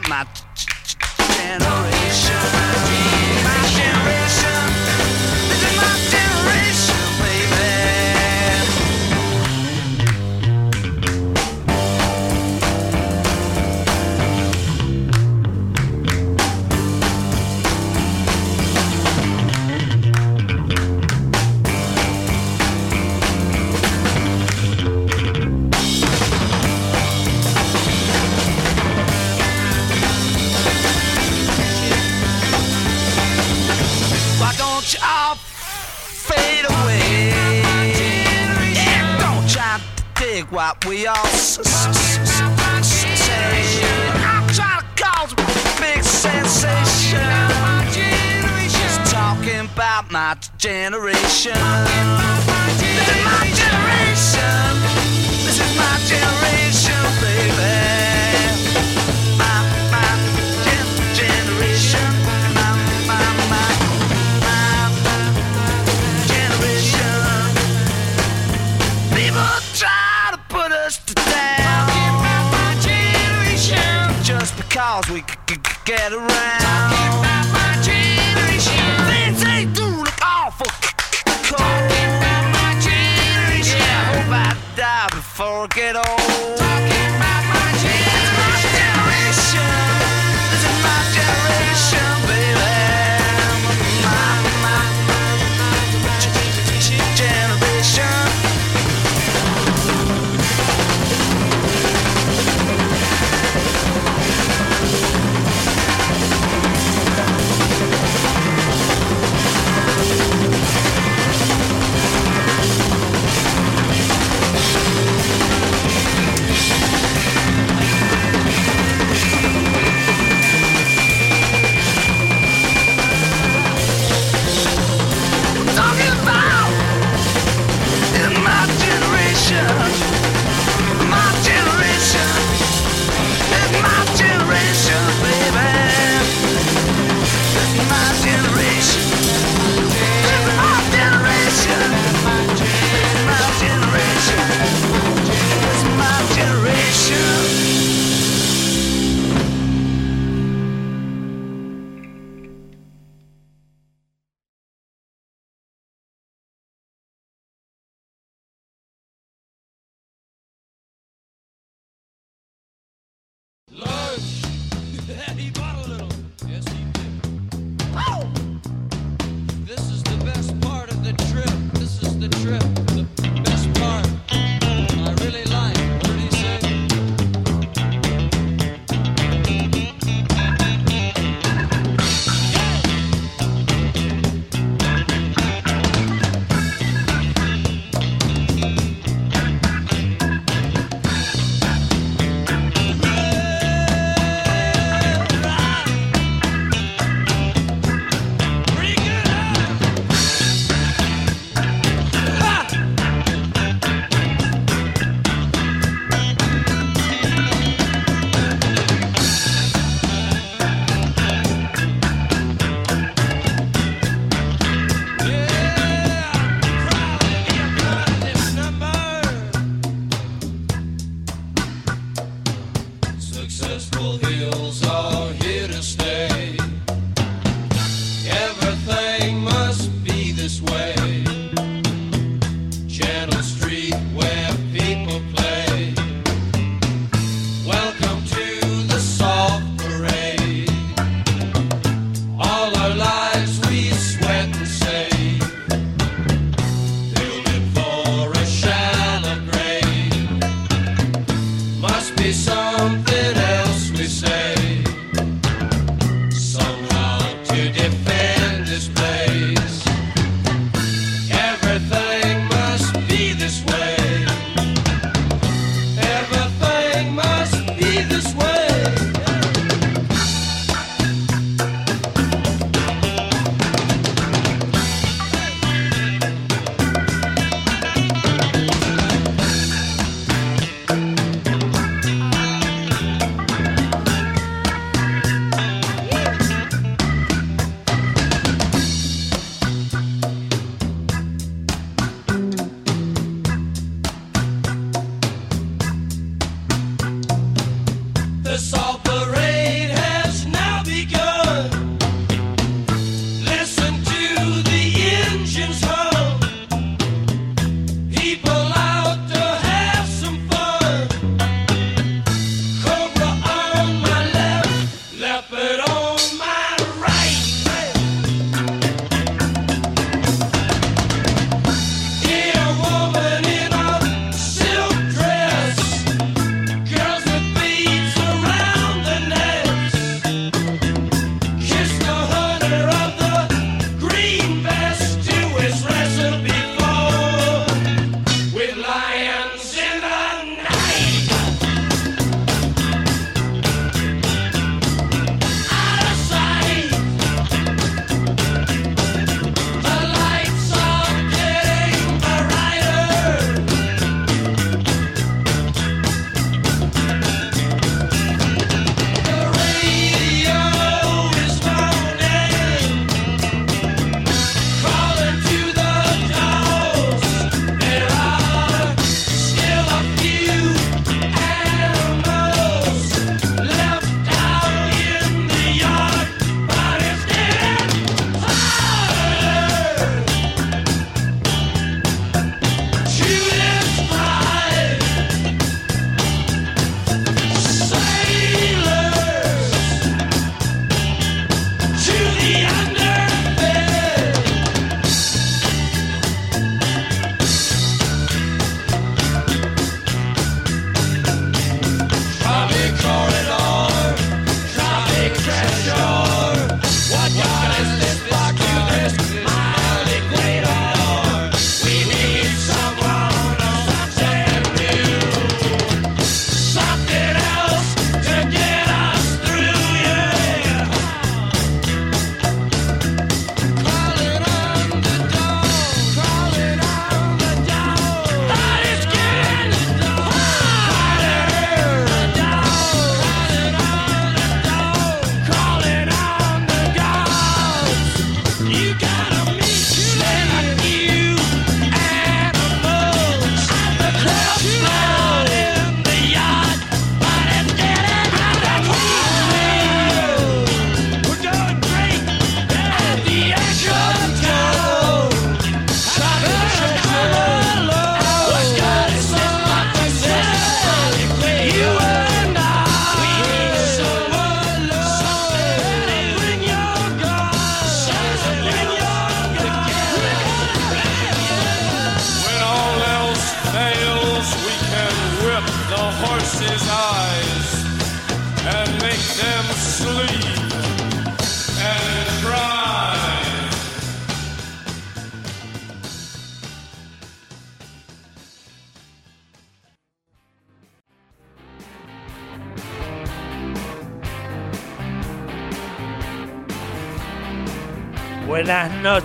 my generation. What we all say. I'm trying to cause a big sensation. Just talking about my generation. This is my generation. This is my generation, baby. Cause we get around. Talking about my generation. Things awful cold. Talking about my generation. Yeah, hope I die before I get old.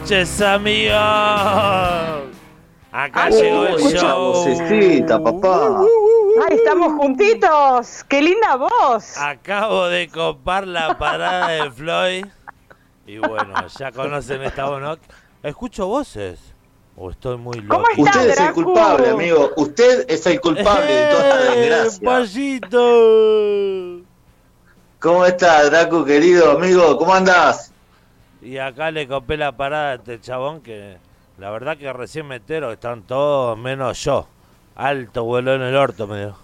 Noches, amigos. Acá llegó el show. papá. Ay, estamos juntitos. Qué linda voz. Acabo de copar la parada de Floyd. Y bueno, ya conocen esta voz, ¿no? Escucho voces. O estoy muy loco. ¿Cómo estás, Usted es el culpable, amigo. Usted es el culpable de toda esta [laughs] ¡Eh, desgracia. Payito! ¿Cómo está, Draco, querido amigo? ¿Cómo andás? Y acá le copé la parada a este chabón que la verdad que recién me entero que están todos menos yo. Alto vuelo en el orto, me dijo.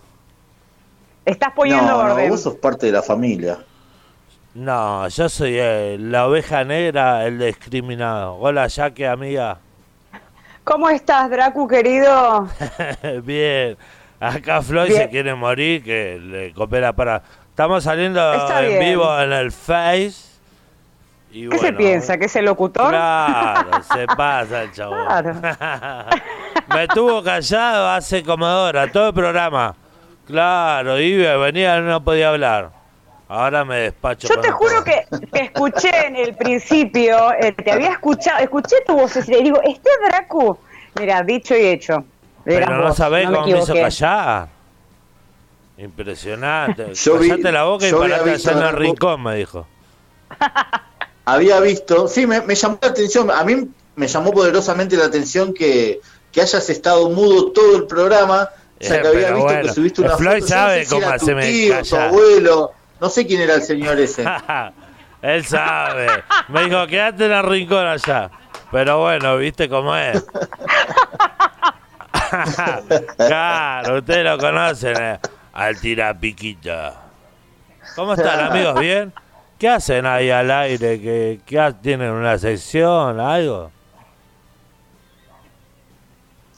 Estás poniendo no, no, orden. vos sos parte de la familia. No, yo soy eh, la oveja negra, el discriminado. Hola, Jaque, amiga. ¿Cómo estás, Dracu, querido? [laughs] bien. Acá Floyd Bien. se quiere morir, que le copé la parada. Estamos saliendo Está en bien. vivo en el Face. Y ¿Qué se piensa? ¿Que es el locutor? Claro, se [laughs] pasa el chabón. Claro. [laughs] Me tuvo callado hace horas, todo el programa. Claro, iba, venía, no podía hablar. Ahora me despacho. Yo te juro que te escuché en el principio, eh, te había escuchado, escuché tu voz y le digo, este es Dracu. Mira, dicho y hecho. Pero no vos, sabés cómo me hizo callar. Impresionante. Yo vi- Callate la boca y parate allá en el rincón, me dijo. [laughs] Había visto, sí, me, me llamó la atención, a mí me llamó poderosamente la atención que, que hayas estado mudo todo el programa, o sea, Eh, que había pero visto bueno, que subiste una Floyd foto, sabe no sé si cómo era tu me tío, tu calla. abuelo, no sé quién era el señor ese. [laughs] Él sabe. Me dijo, quédate en el rincón allá. Pero bueno, viste cómo es. [laughs] claro, ustedes lo conocen. eh. Al tirapiquita. ¿Cómo están, [laughs] amigos? ¿Bien? ¿Qué hacen ahí al aire? ¿Qué, qué tienen una sección, algo?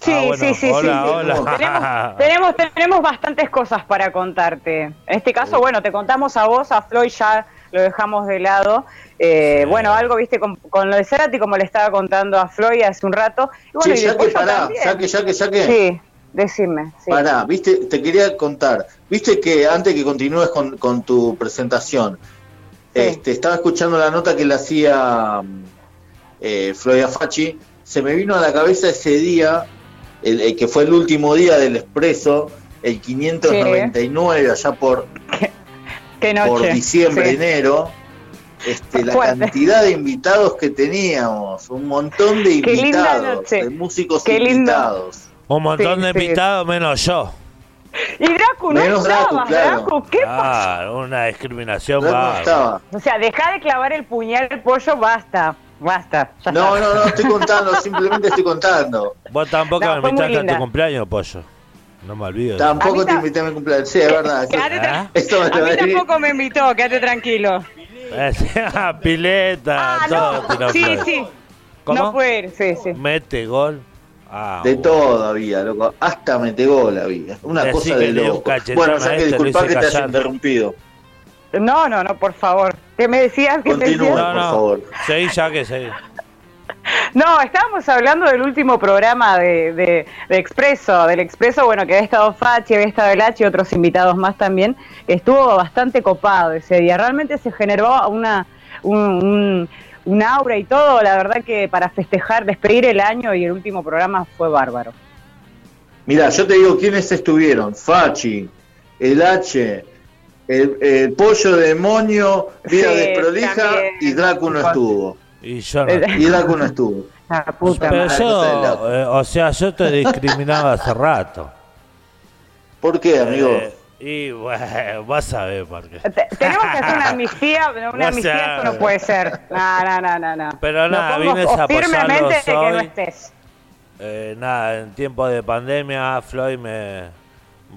Sí, Ah, bueno, sí, sí, hola, sí. hola. Tenemos, tenemos, tenemos bastantes cosas para contarte. En este caso, bueno, te contamos a vos, a Floyd ya lo dejamos de lado. Eh, Sí. Bueno, algo, viste, con, con lo de Cerati, como le estaba contando a Floyd hace un rato. Y bueno, Che, y de ya que Pollo pará, también. ya que, ya que, ya que. Sí, decime. Sí. Pará, viste, te quería contar, viste que antes que continúes con, con tu presentación, Sí. Este, estaba escuchando la nota que le hacía eh, Floyd Fachi, se me vino a la cabeza ese día, el, el que fue el último día del Expreso, el 599, allá por, Qué noche. por diciembre, Sí. enero, este, la Fuerte. cantidad de invitados que teníamos, un montón de invitados, de músicos Qué lindo. invitados. Un montón Sí, de sí. invitados menos yo. Y Dracu, no Menos Dracu, estabas, claro. Dracu, ¿qué pasa? Ah, una discriminación Draco no estaba. O sea, deja de clavar el puñal al pollo, basta, basta. ya No, está. no, no, estoy [laughs] contando, simplemente estoy contando. Vos tampoco No, me invitaste a tu cumpleaños, pollo. No me olvido. Tampoco te invité a mi cumpleaños, sí, es verdad. eso- Quédate tra- [laughs] ¿Ah? Esto me A mí tampoco me invitó, quédate tranquilo. [laughs] Pileta, Ah, todo no. Sí, sí. ¿Cómo? No puede ir, sí, sí. Mete gol. Ah, De bueno. todo había, loco. Hasta metegol había. Una Decí cosa que de loco. Bueno, a ya que este, disculpa que te haya interrumpido. No, no, no, por favor. ¿Qué me decías? ¿Qué te decías? No, por favor. Seguí ya que seguí. No, estábamos hablando del último programa de, de, de Expreso, del Expreso, bueno, que había estado Fachi, había estado el H y otros invitados más también, que estuvo bastante copado ese día. Realmente se generó una, un, un, un aura y todo, la verdad que para festejar, despedir el año y el último programa fue bárbaro. Mira, yo te digo quiénes estuvieron. Fachi, el H, el, el pollo demonio, vida Sí, desprolija también. y Draco no estuvo. Y yo no. Y Draco no estuvo. La puta Pero madre. yo, eh, o sea, yo te discriminaba hace rato. ¿Por qué, amigo? Eh, y bueno, [laughs] vas a ver por qué. Te- Tenemos que hacer una amnistía, [laughs] una amnistía, eso no puede ser. No, no, no, no. no. Pero nada, vienes a firmemente de que no estés. Eh, nada, en tiempo de pandemia Floyd me...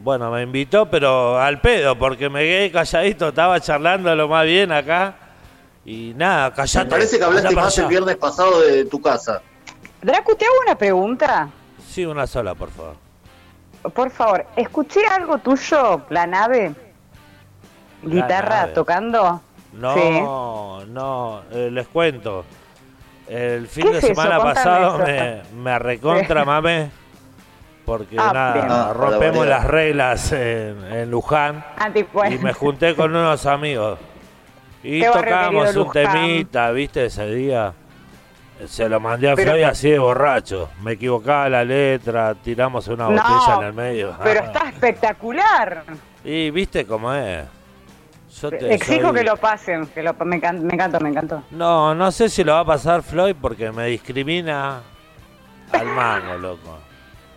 Bueno, me invitó, pero al pedo, porque me quedé calladito, estaba charlando lo más bien acá. Y nada, Me callate. parece que hablaste más el viernes pasado de tu casa. Dracu, te hago una pregunta. Sí, una sola, por favor. Por favor, escuché algo tuyo, la nave. La Guitarra nave. tocando. No, no, eh, les cuento. El fin de semana pasado me, me recontra mame porque ah, nada, ah, rompemos las reglas en, Luján y me junté con unos amigos [laughs] y tocamos un temita, ¿viste? Ese día se lo mandé a Floyd así de borracho. Me equivocaba la letra, tiramos una botella en el medio. Pero [laughs] está espectacular. Y viste cómo es. Exijo que lo pasen, que lo, me, encantó, me encantó. No, no sé si lo va a pasar Floyd porque me discrimina al mango, loco.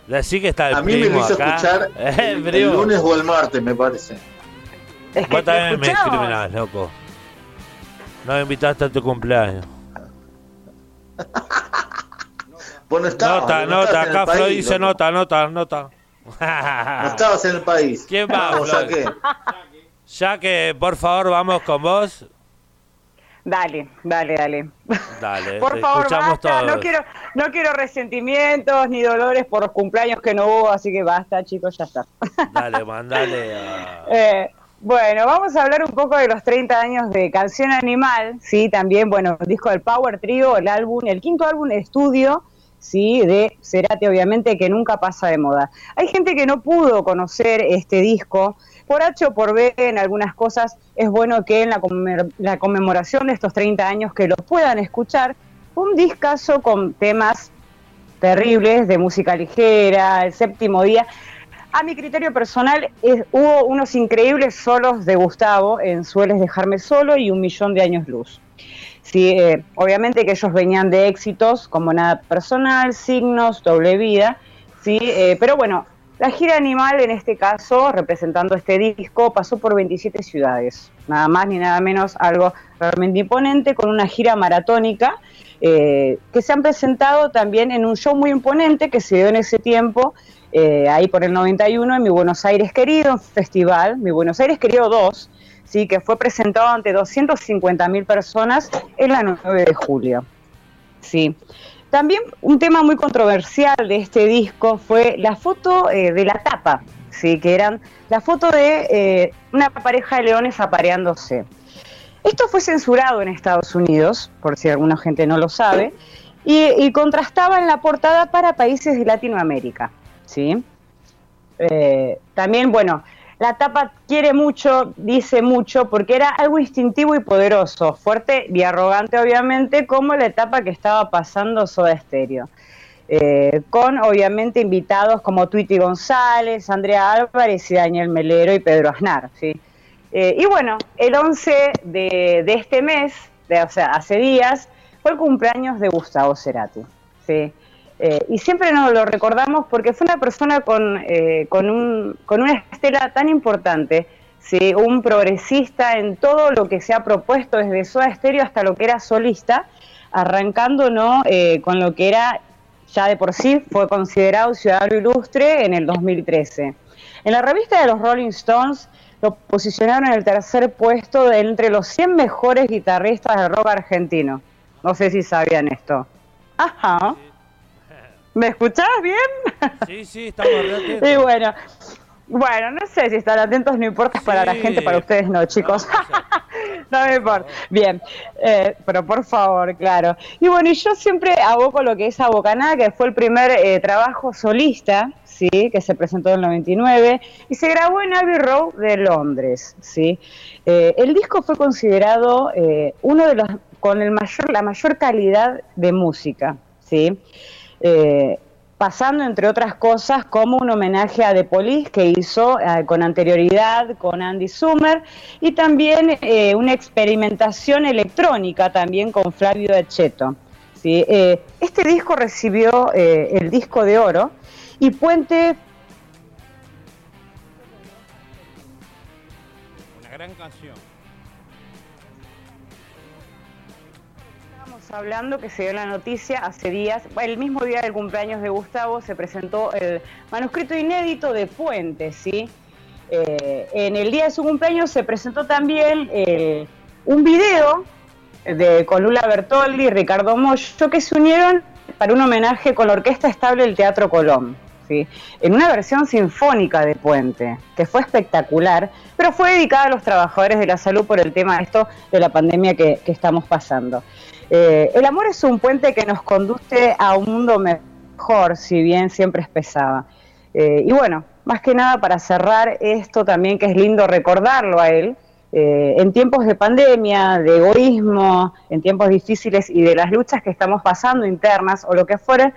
Decí que está el A mí me lo hizo escuchar [laughs] el, lunes o el martes, me parece. Es que Vos también me discriminás, loco. No me invitaste a tu cumpleaños. [laughs] Vos no estabas, nota, nota, acá Floyd dice nota, nota, nota. no estabas en el país. [laughs] ¿Quién va, Floyd? Ya que, por favor, vamos con vos. Dale, dale, dale. Dale, [laughs] por favor, basta. No quiero, no quiero resentimientos ni dolores por los cumpleaños que no hubo, así que basta, chicos, ya está. Dale, mandale a... Eh, bueno, vamos a hablar un poco de los 30 años de Canción Animal, sí, también, bueno, el disco del Power Trio, el álbum, el quinto álbum de estudio, sí, de Cerati, obviamente, que nunca pasa de moda. Hay gente que no pudo conocer este disco, por H o por B en algunas cosas, es bueno que en la, conmemoración de estos 30 años que lo puedan escuchar, un discazo con temas terribles de música ligera, el séptimo día. A mi criterio personal, hubo unos increíbles solos de Gustavo en Sueles dejarme solo y Un millón de años luz. Eh, obviamente que ellos venían de éxitos como Nada Personal, Signos, Doble Vida, sí, eh, pero bueno, la gira Animal, en este caso, representando este disco, pasó por 27 ciudades, nada más ni nada menos, algo realmente imponente, con una gira maratónica, eh, que se han presentado también en un show muy imponente que se dio en ese tiempo, eh, ahí por el 91, en Mi Buenos Aires Querido, un festival, Mi Buenos Aires Querido 2, ¿sí? que fue presentado ante 250.000 personas el 9 de julio. Sí. También un tema muy controversial de este disco fue la foto eh, de la tapa, ¿sí? que eran la foto de eh, una pareja de leones apareándose. Esto fue censurado en Estados Unidos, por si alguna gente no lo sabe, y, contrastaba en la portada para países de Latinoamérica. ¿Sí? Eh, también, bueno, la tapa quiere mucho, dice mucho, porque era algo instintivo y poderoso, fuerte y arrogante obviamente, como la etapa que estaba pasando Soda Stereo. Eh, con obviamente invitados como Twitty González, Andrea Álvarez y Daniel Melero y Pedro Aznar. ¿sí? Eh, y bueno, el 11 de, este mes, o sea, hace días, fue el cumpleaños de Gustavo Cerati. ¿sí? Eh, y siempre nos lo recordamos porque fue una persona con, eh, con, un, con una estela tan importante, ¿sí? un progresista en todo lo que se ha propuesto desde Soda Stereo hasta lo que era solista, arrancando ¿no? Eh, con lo que era, ya de por sí, fue considerado ciudadano ilustre en el 2013. En la revista de los Rolling Stones lo posicionaron en el tercer puesto de entre los 100 mejores guitarristas del rock argentino. No sé si sabían esto. Ajá. ¿Me escuchás bien? Sí, sí, estamos atentos. [laughs] Y bueno, bueno, no sé si están atentos, no importa para la gente, para ustedes no, chicos. [laughs] No, me importa. Bien, eh, pero por favor, claro. Y bueno, y yo siempre aboco lo que es Abocaná, que fue el primer eh, trabajo solista, ¿sí? Que se presentó en el 99 y se grabó en Abbey Road de Londres, ¿sí? Eh, el disco fue considerado uno de los con el mayor, la mayor calidad de música, ¿sí? Eh, pasando entre otras cosas como un homenaje a The Police que hizo eh, con anterioridad con Andy Summer y también eh, una experimentación electrónica también con Flavio Echeto. este disco recibió el disco de oro y Puente... Una gran canción. Hablando que se dio la noticia hace días, el mismo día del cumpleaños de Gustavo se presentó el manuscrito inédito de Puente, ¿sí? Eh, en el día de su cumpleaños se presentó también eh, un video de Colula Bertoldi y Ricardo Mollo que se unieron para un homenaje con la Orquesta Estable del Teatro Colón. Murphy en una versión sinfónica de Puente, que fue espectacular, pero fue dedicada a los trabajadores de la salud por el tema esto de la pandemia que, estamos pasando. Eh, el amor es un puente que nos conduce a un mundo mejor, si bien siempre es pesada. Eh, y bueno, más que nada para cerrar esto también, que es lindo recordarlo a él, eh, en tiempos de pandemia, de egoísmo, en tiempos difíciles y de las luchas que estamos pasando internas o lo que fuera,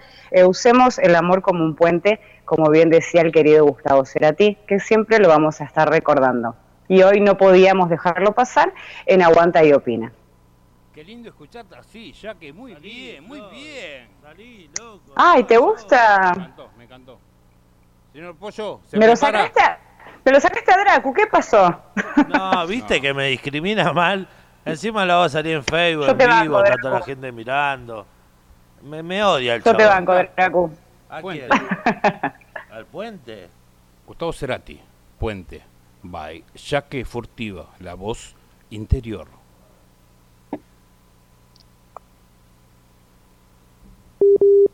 usemos el amor como un puente, como bien decía el querido Gustavo Cerati, que siempre lo vamos a estar recordando. Y hoy no podíamos dejarlo pasar en Aguanta y Opina. Qué lindo escucharte así, ya que muy bien, muy bien. Salí, loco. Ay, ¿te gusta? Me encantó, me encantó. Señor Pollo, se ¿Me lo sacaste? Me lo sacaste a Dracu, ¿qué pasó? No, [laughs] viste que me discrimina mal. Encima la va a salir en Facebook, en vivo, está toda la gente mirando. Me, me odia el Yo te banco, Dracu. ¿A quién? [laughs] ¿Al puente? Gustavo Cerati, Puente, by Jaque Furtiva, la voz interior. you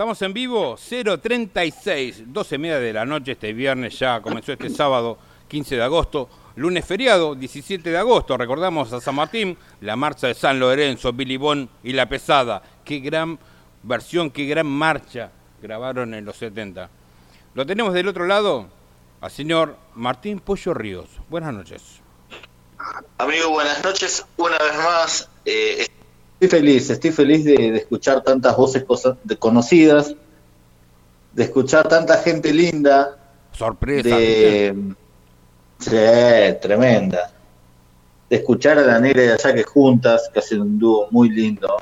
Estamos en vivo, 036, 12 media de la noche este viernes ya, comenzó este sábado 15 de agosto, lunes feriado 17 de agosto, recordamos a San Martín, la marcha de San Lorenzo, Billy Bon y La Pesada, qué gran versión, qué gran marcha grabaron en los 70. Lo tenemos del otro lado al señor Martín Pollo Ríos. Buenas noches. Amigo, buenas noches. Una vez más, eh, Estoy feliz, estoy feliz de, escuchar tantas voces conocidas, de escuchar tanta gente linda. Sorpresa. sí, tremenda. De escuchar a la negra y a Jaque juntas, que hacen un dúo muy lindo.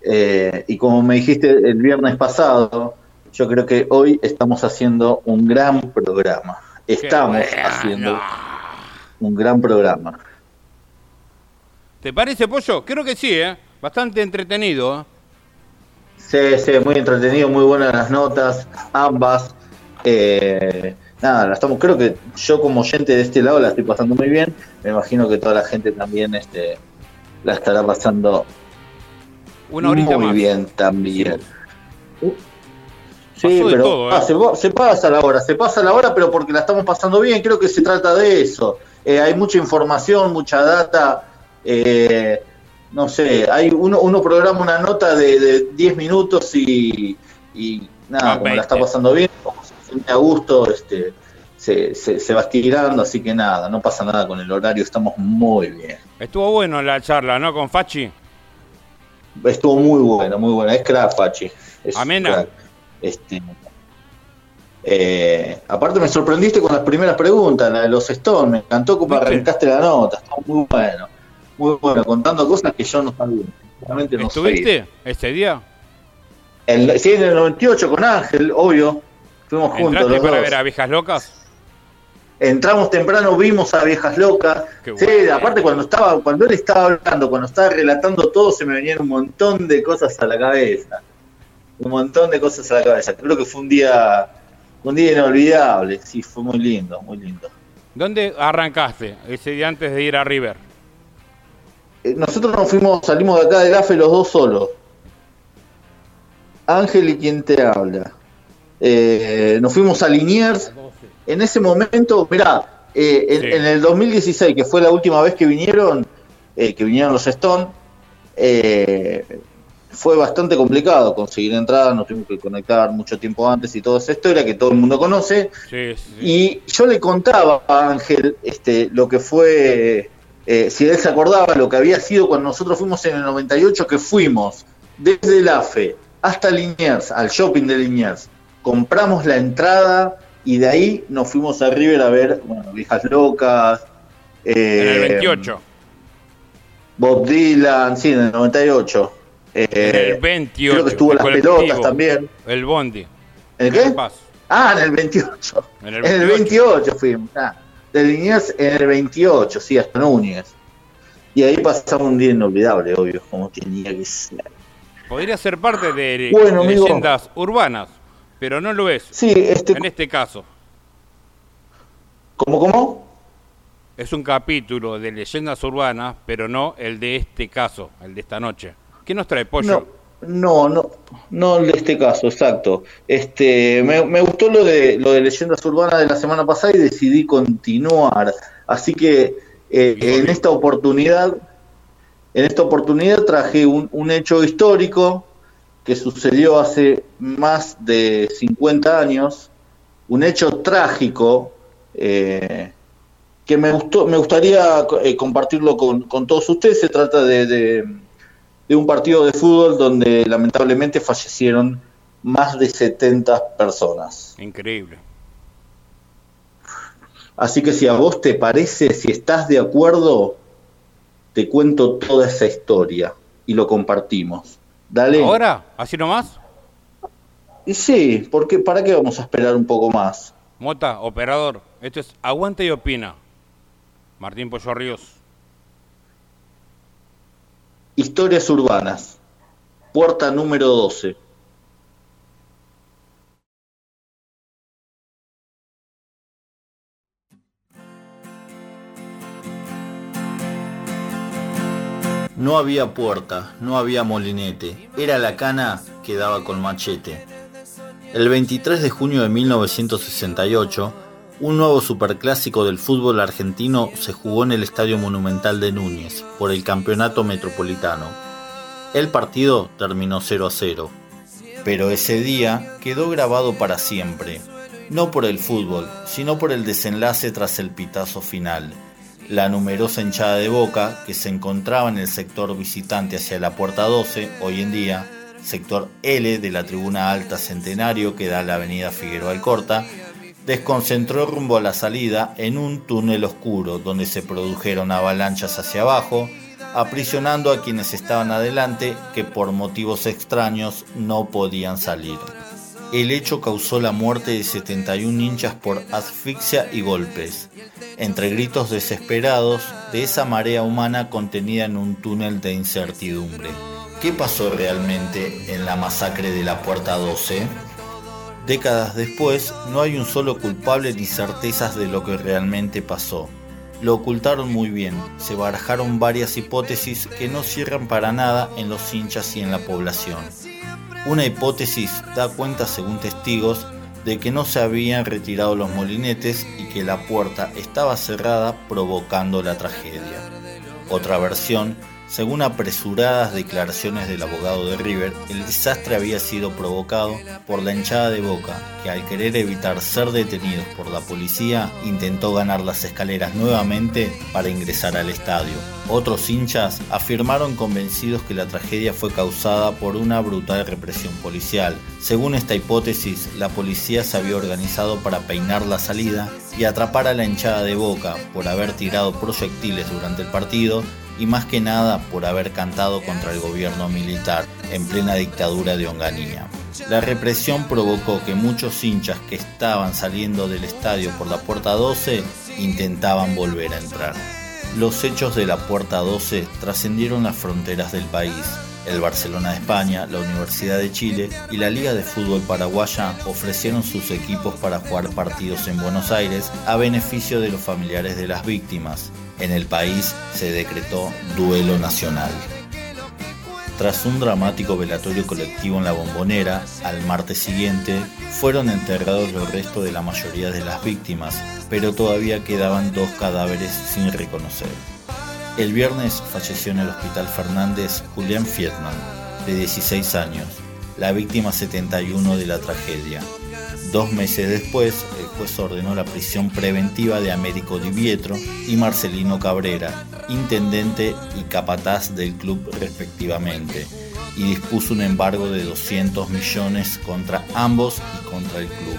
Eh, y como me dijiste el viernes pasado, yo creo que hoy estamos haciendo un gran programa. Estamos haciendo un gran programa. ¿Te parece, Pollo? Creo que sí, ¿eh? Bastante entretenido. ¿eh? Sí, sí, muy entretenido, muy buenas las notas, ambas. Eh, nada, estamos, creo que yo como oyente de este lado la estoy pasando muy bien. Me imagino que toda la gente también este, la estará pasando muy bien también. Sí, pero ¿eh? se, pasa la hora, se pasa la hora, pero porque la estamos pasando bien, creo que se trata de eso. hay mucha información, mucha data. Eh, no sé, hay uno, uno programa una nota de, 10 minutos y, nada, como la está pasando bien, como se siente a gusto, este, se, se, va estirando, así que nada, no pasa nada con el horario, estamos muy bien. Estuvo bueno la charla, ¿no? Con Fachi. Estuvo muy bueno, muy buena, es crack Fachi. Amena. Este, eh, aparte me sorprendiste con las primeras preguntas, la de los Stones, me encantó como arrancaste la nota, estuvo muy bueno muy bueno, contando cosas que yo no sabía. No ¿Estuviste ese día? El, sí, en el 98 con Ángel, obvio. Fuimos juntos. ¿Entraste para ver a Viejas Locas? Entramos temprano, vimos a Viejas Locas. sí, aparte cuando estaba, cuando él estaba hablando, cuando estaba relatando todo, se me venían un montón de cosas a la cabeza. Un montón de cosas a la cabeza. Creo que fue un día, un día inolvidable. Sí, fue muy lindo, muy lindo. ¿Dónde arrancaste ese día antes de ir a River? Eh, nosotros nos fuimos, salimos de acá de AFE los dos solos. Ángel y quien te habla. Eh, nos fuimos a Liniers. En ese momento, mirá, eh, en, el 2016, que fue la última vez que vinieron, que vinieron los Stone, fue bastante complicado conseguir entradas, nos tuvimos que conectar mucho tiempo antes y toda esa historia que todo el mundo conoce. y yo le contaba a Ángel este, lo que fue eh, si él se acordaba lo que había sido cuando nosotros fuimos en el 98, que fuimos desde el AFE hasta Liniers, al shopping de Liniers, compramos la entrada y de ahí nos fuimos a River a ver, bueno, Viejas Locas. Eh, en el 28. Bob Dylan, sí, en el 98. Eh, en el 28. Creo que estuvo las pelotas también. El Bondi. ¿En qué? Ah, en el 28. En el 28, en el 28 fuimos. Ah de Liniers en el 28, sí, hasta Núñez. Y ahí pasamos un día inolvidable, obvio, como tenía que ser. Podría ser parte de leyendas urbanas, pero no lo es. Sí, este... En este caso. ¿Cómo, cómo? Es un capítulo de leyendas urbanas, pero no el de este caso, el de esta noche. ¿Qué nos trae Pollo? No, no, no de este caso, exacto. Este, me, gustó lo de lo de leyendas urbanas de la semana pasada y decidí continuar. Así que eh, en esta oportunidad, en esta oportunidad traje un, hecho histórico que sucedió hace más de 50 años, un hecho trágico eh, que me gustó, me gustaría eh, compartirlo con, con, todos ustedes. Se trata de de un partido de fútbol donde lamentablemente fallecieron más de 70 personas. Increíble. Así que si a vos te parece, si estás de acuerdo, te cuento toda esa historia y lo compartimos. Dale. ¿Ahora? ¿Así nomás? Y sí, porque ¿para qué vamos a esperar un poco más? Mota, operador, esto es Aguante y Opina. Martín Pollo Ríos. Historias urbanas. Puerta número 12. No había puerta, no había molinete, era la cana que daba con machete. El 23 de junio de 1968, un nuevo superclásico del fútbol argentino se jugó en el Estadio Monumental de Núñez por el Campeonato Metropolitano. El partido terminó 0 a 0, pero ese día quedó grabado para siempre, no por el fútbol, sino por el desenlace tras el pitazo final. La numerosa hinchada de Boca, que se encontraba en el sector visitante hacia la Puerta 12, hoy en día, sector L de la tribuna alta Centenario que da a la avenida Figueroa Alcorta, desconcentró rumbo a la salida en un túnel oscuro donde se produjeron avalanchas hacia abajo, aprisionando a quienes estaban adelante que por motivos extraños no podían salir. El hecho causó la muerte de 71 hinchas por asfixia y golpes, entre gritos desesperados de esa marea humana contenida en un túnel de incertidumbre. ¿Qué pasó realmente en la masacre de la Puerta 12? Décadas después, no hay un solo culpable ni certezas de lo que realmente pasó. Lo ocultaron muy bien, se barajaron varias hipótesis que no cierran para nada en los hinchas y en la población. Una hipótesis da cuenta, según testigos, de que no se habían retirado los molinetes y que la puerta estaba cerrada provocando la tragedia. Otra versión según apresuradas declaraciones del abogado de River, el desastre había sido provocado por la hinchada de Boca, que al querer evitar ser detenidos por la policía, intentó ganar las escaleras nuevamente para ingresar al estadio. Otros hinchas afirmaron convencidos que la tragedia fue causada por una brutal represión policial. Según esta hipótesis, la policía se había organizado para peinar la salida y atrapar a la hinchada de Boca por haber tirado proyectiles durante el partido y más que nada por haber cantado contra el gobierno militar en plena dictadura de Onganía. La represión provocó que muchos hinchas que estaban saliendo del estadio por la puerta 12 intentaban volver a entrar. Los hechos de la puerta 12 trascendieron las fronteras del país. El Barcelona de España, la Universidad de Chile y la Liga de Fútbol Paraguaya ofrecieron sus equipos para jugar partidos en Buenos Aires a beneficio de los familiares de las víctimas, en el país se decretó duelo nacional. Tras un dramático velatorio colectivo en la bombonera, al martes siguiente fueron enterrados los restos de la mayoría de las víctimas, pero todavía quedaban dos cadáveres sin reconocer. El viernes falleció en el Hospital Fernández Julián Fietman, de 16 años, la víctima 71 de la tragedia. Dos meses después, juez ordenó la prisión preventiva de Américo Di Vietro y Marcelino Cabrera, intendente y capataz del club respectivamente, y dispuso un embargo de 200 millones contra ambos y contra el club.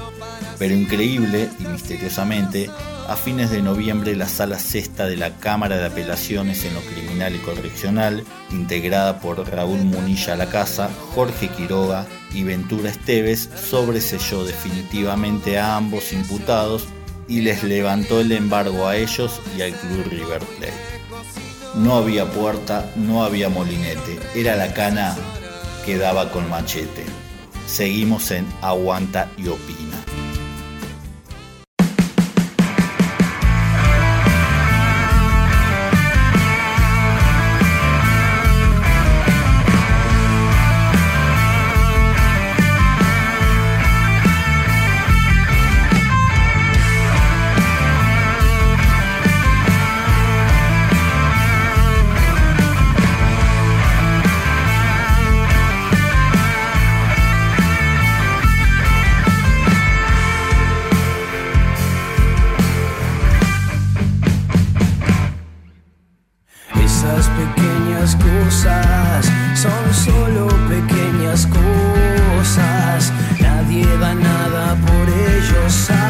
Pero increíble y misteriosamente, a fines de noviembre la sala sexta de la Cámara de Apelaciones en lo Criminal y Correccional, integrada por Raúl Munilla La Casa, Jorge Quiroga y Ventura Esteves, sobreselló definitivamente a ambos imputados y les levantó el embargo a ellos y al Club River Plate. No había puerta, no había molinete, era la cana que daba con machete. Seguimos en Aguanta y Opina. Eternos rivales antagónicos desde siempre, aquel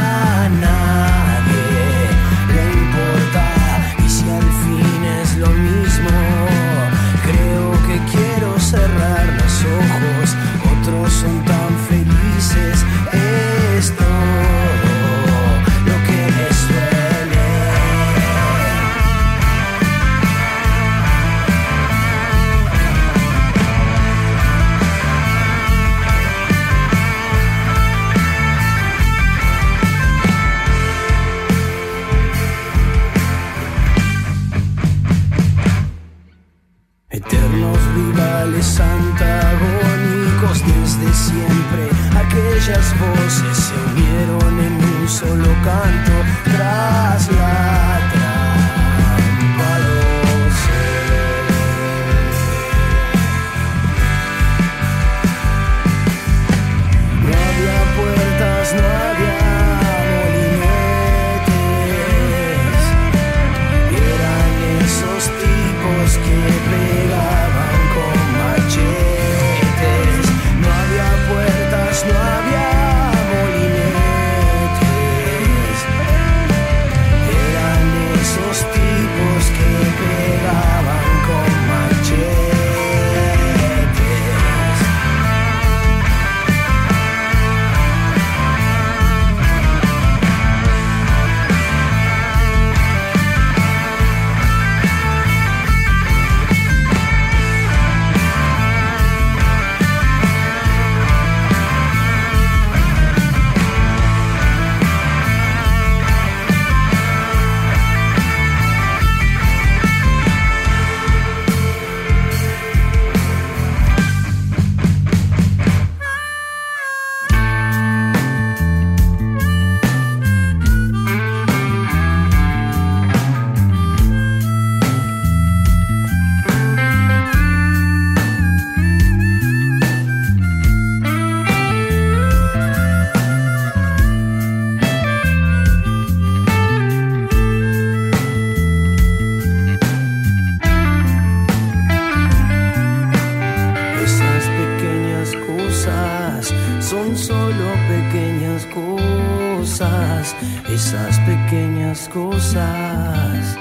solo pequeñas cosas, esas pequeñas cosas.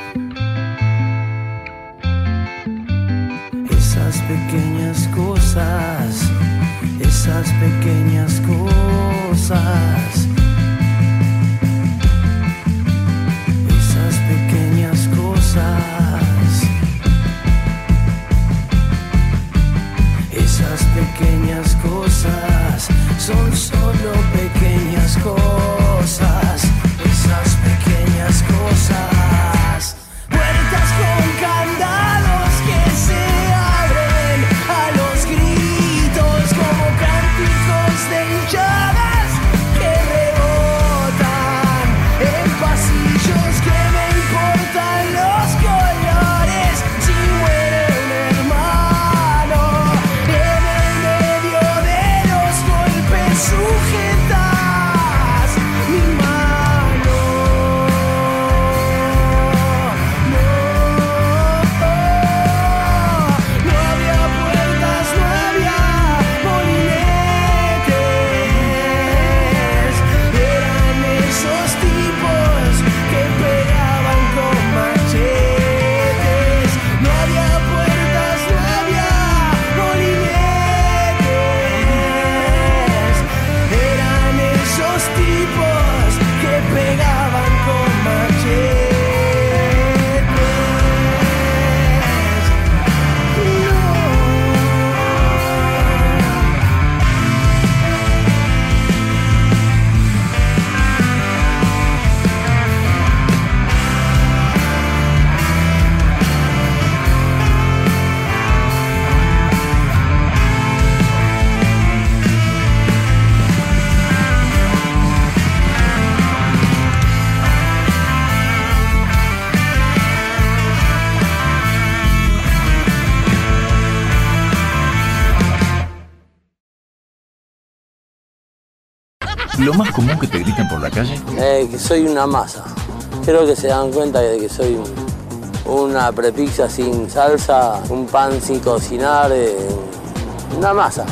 Esas pequeñas cosas, esas pequeñas cosas. Esas pequeñas cosas. Esas pequeñas cosas. ¿Lo más común que te gritan por la calle? Eh, que soy una masa. Creo que se dan cuenta de que soy una prepizza sin salsa, un pan sin cocinar, eh, una masa.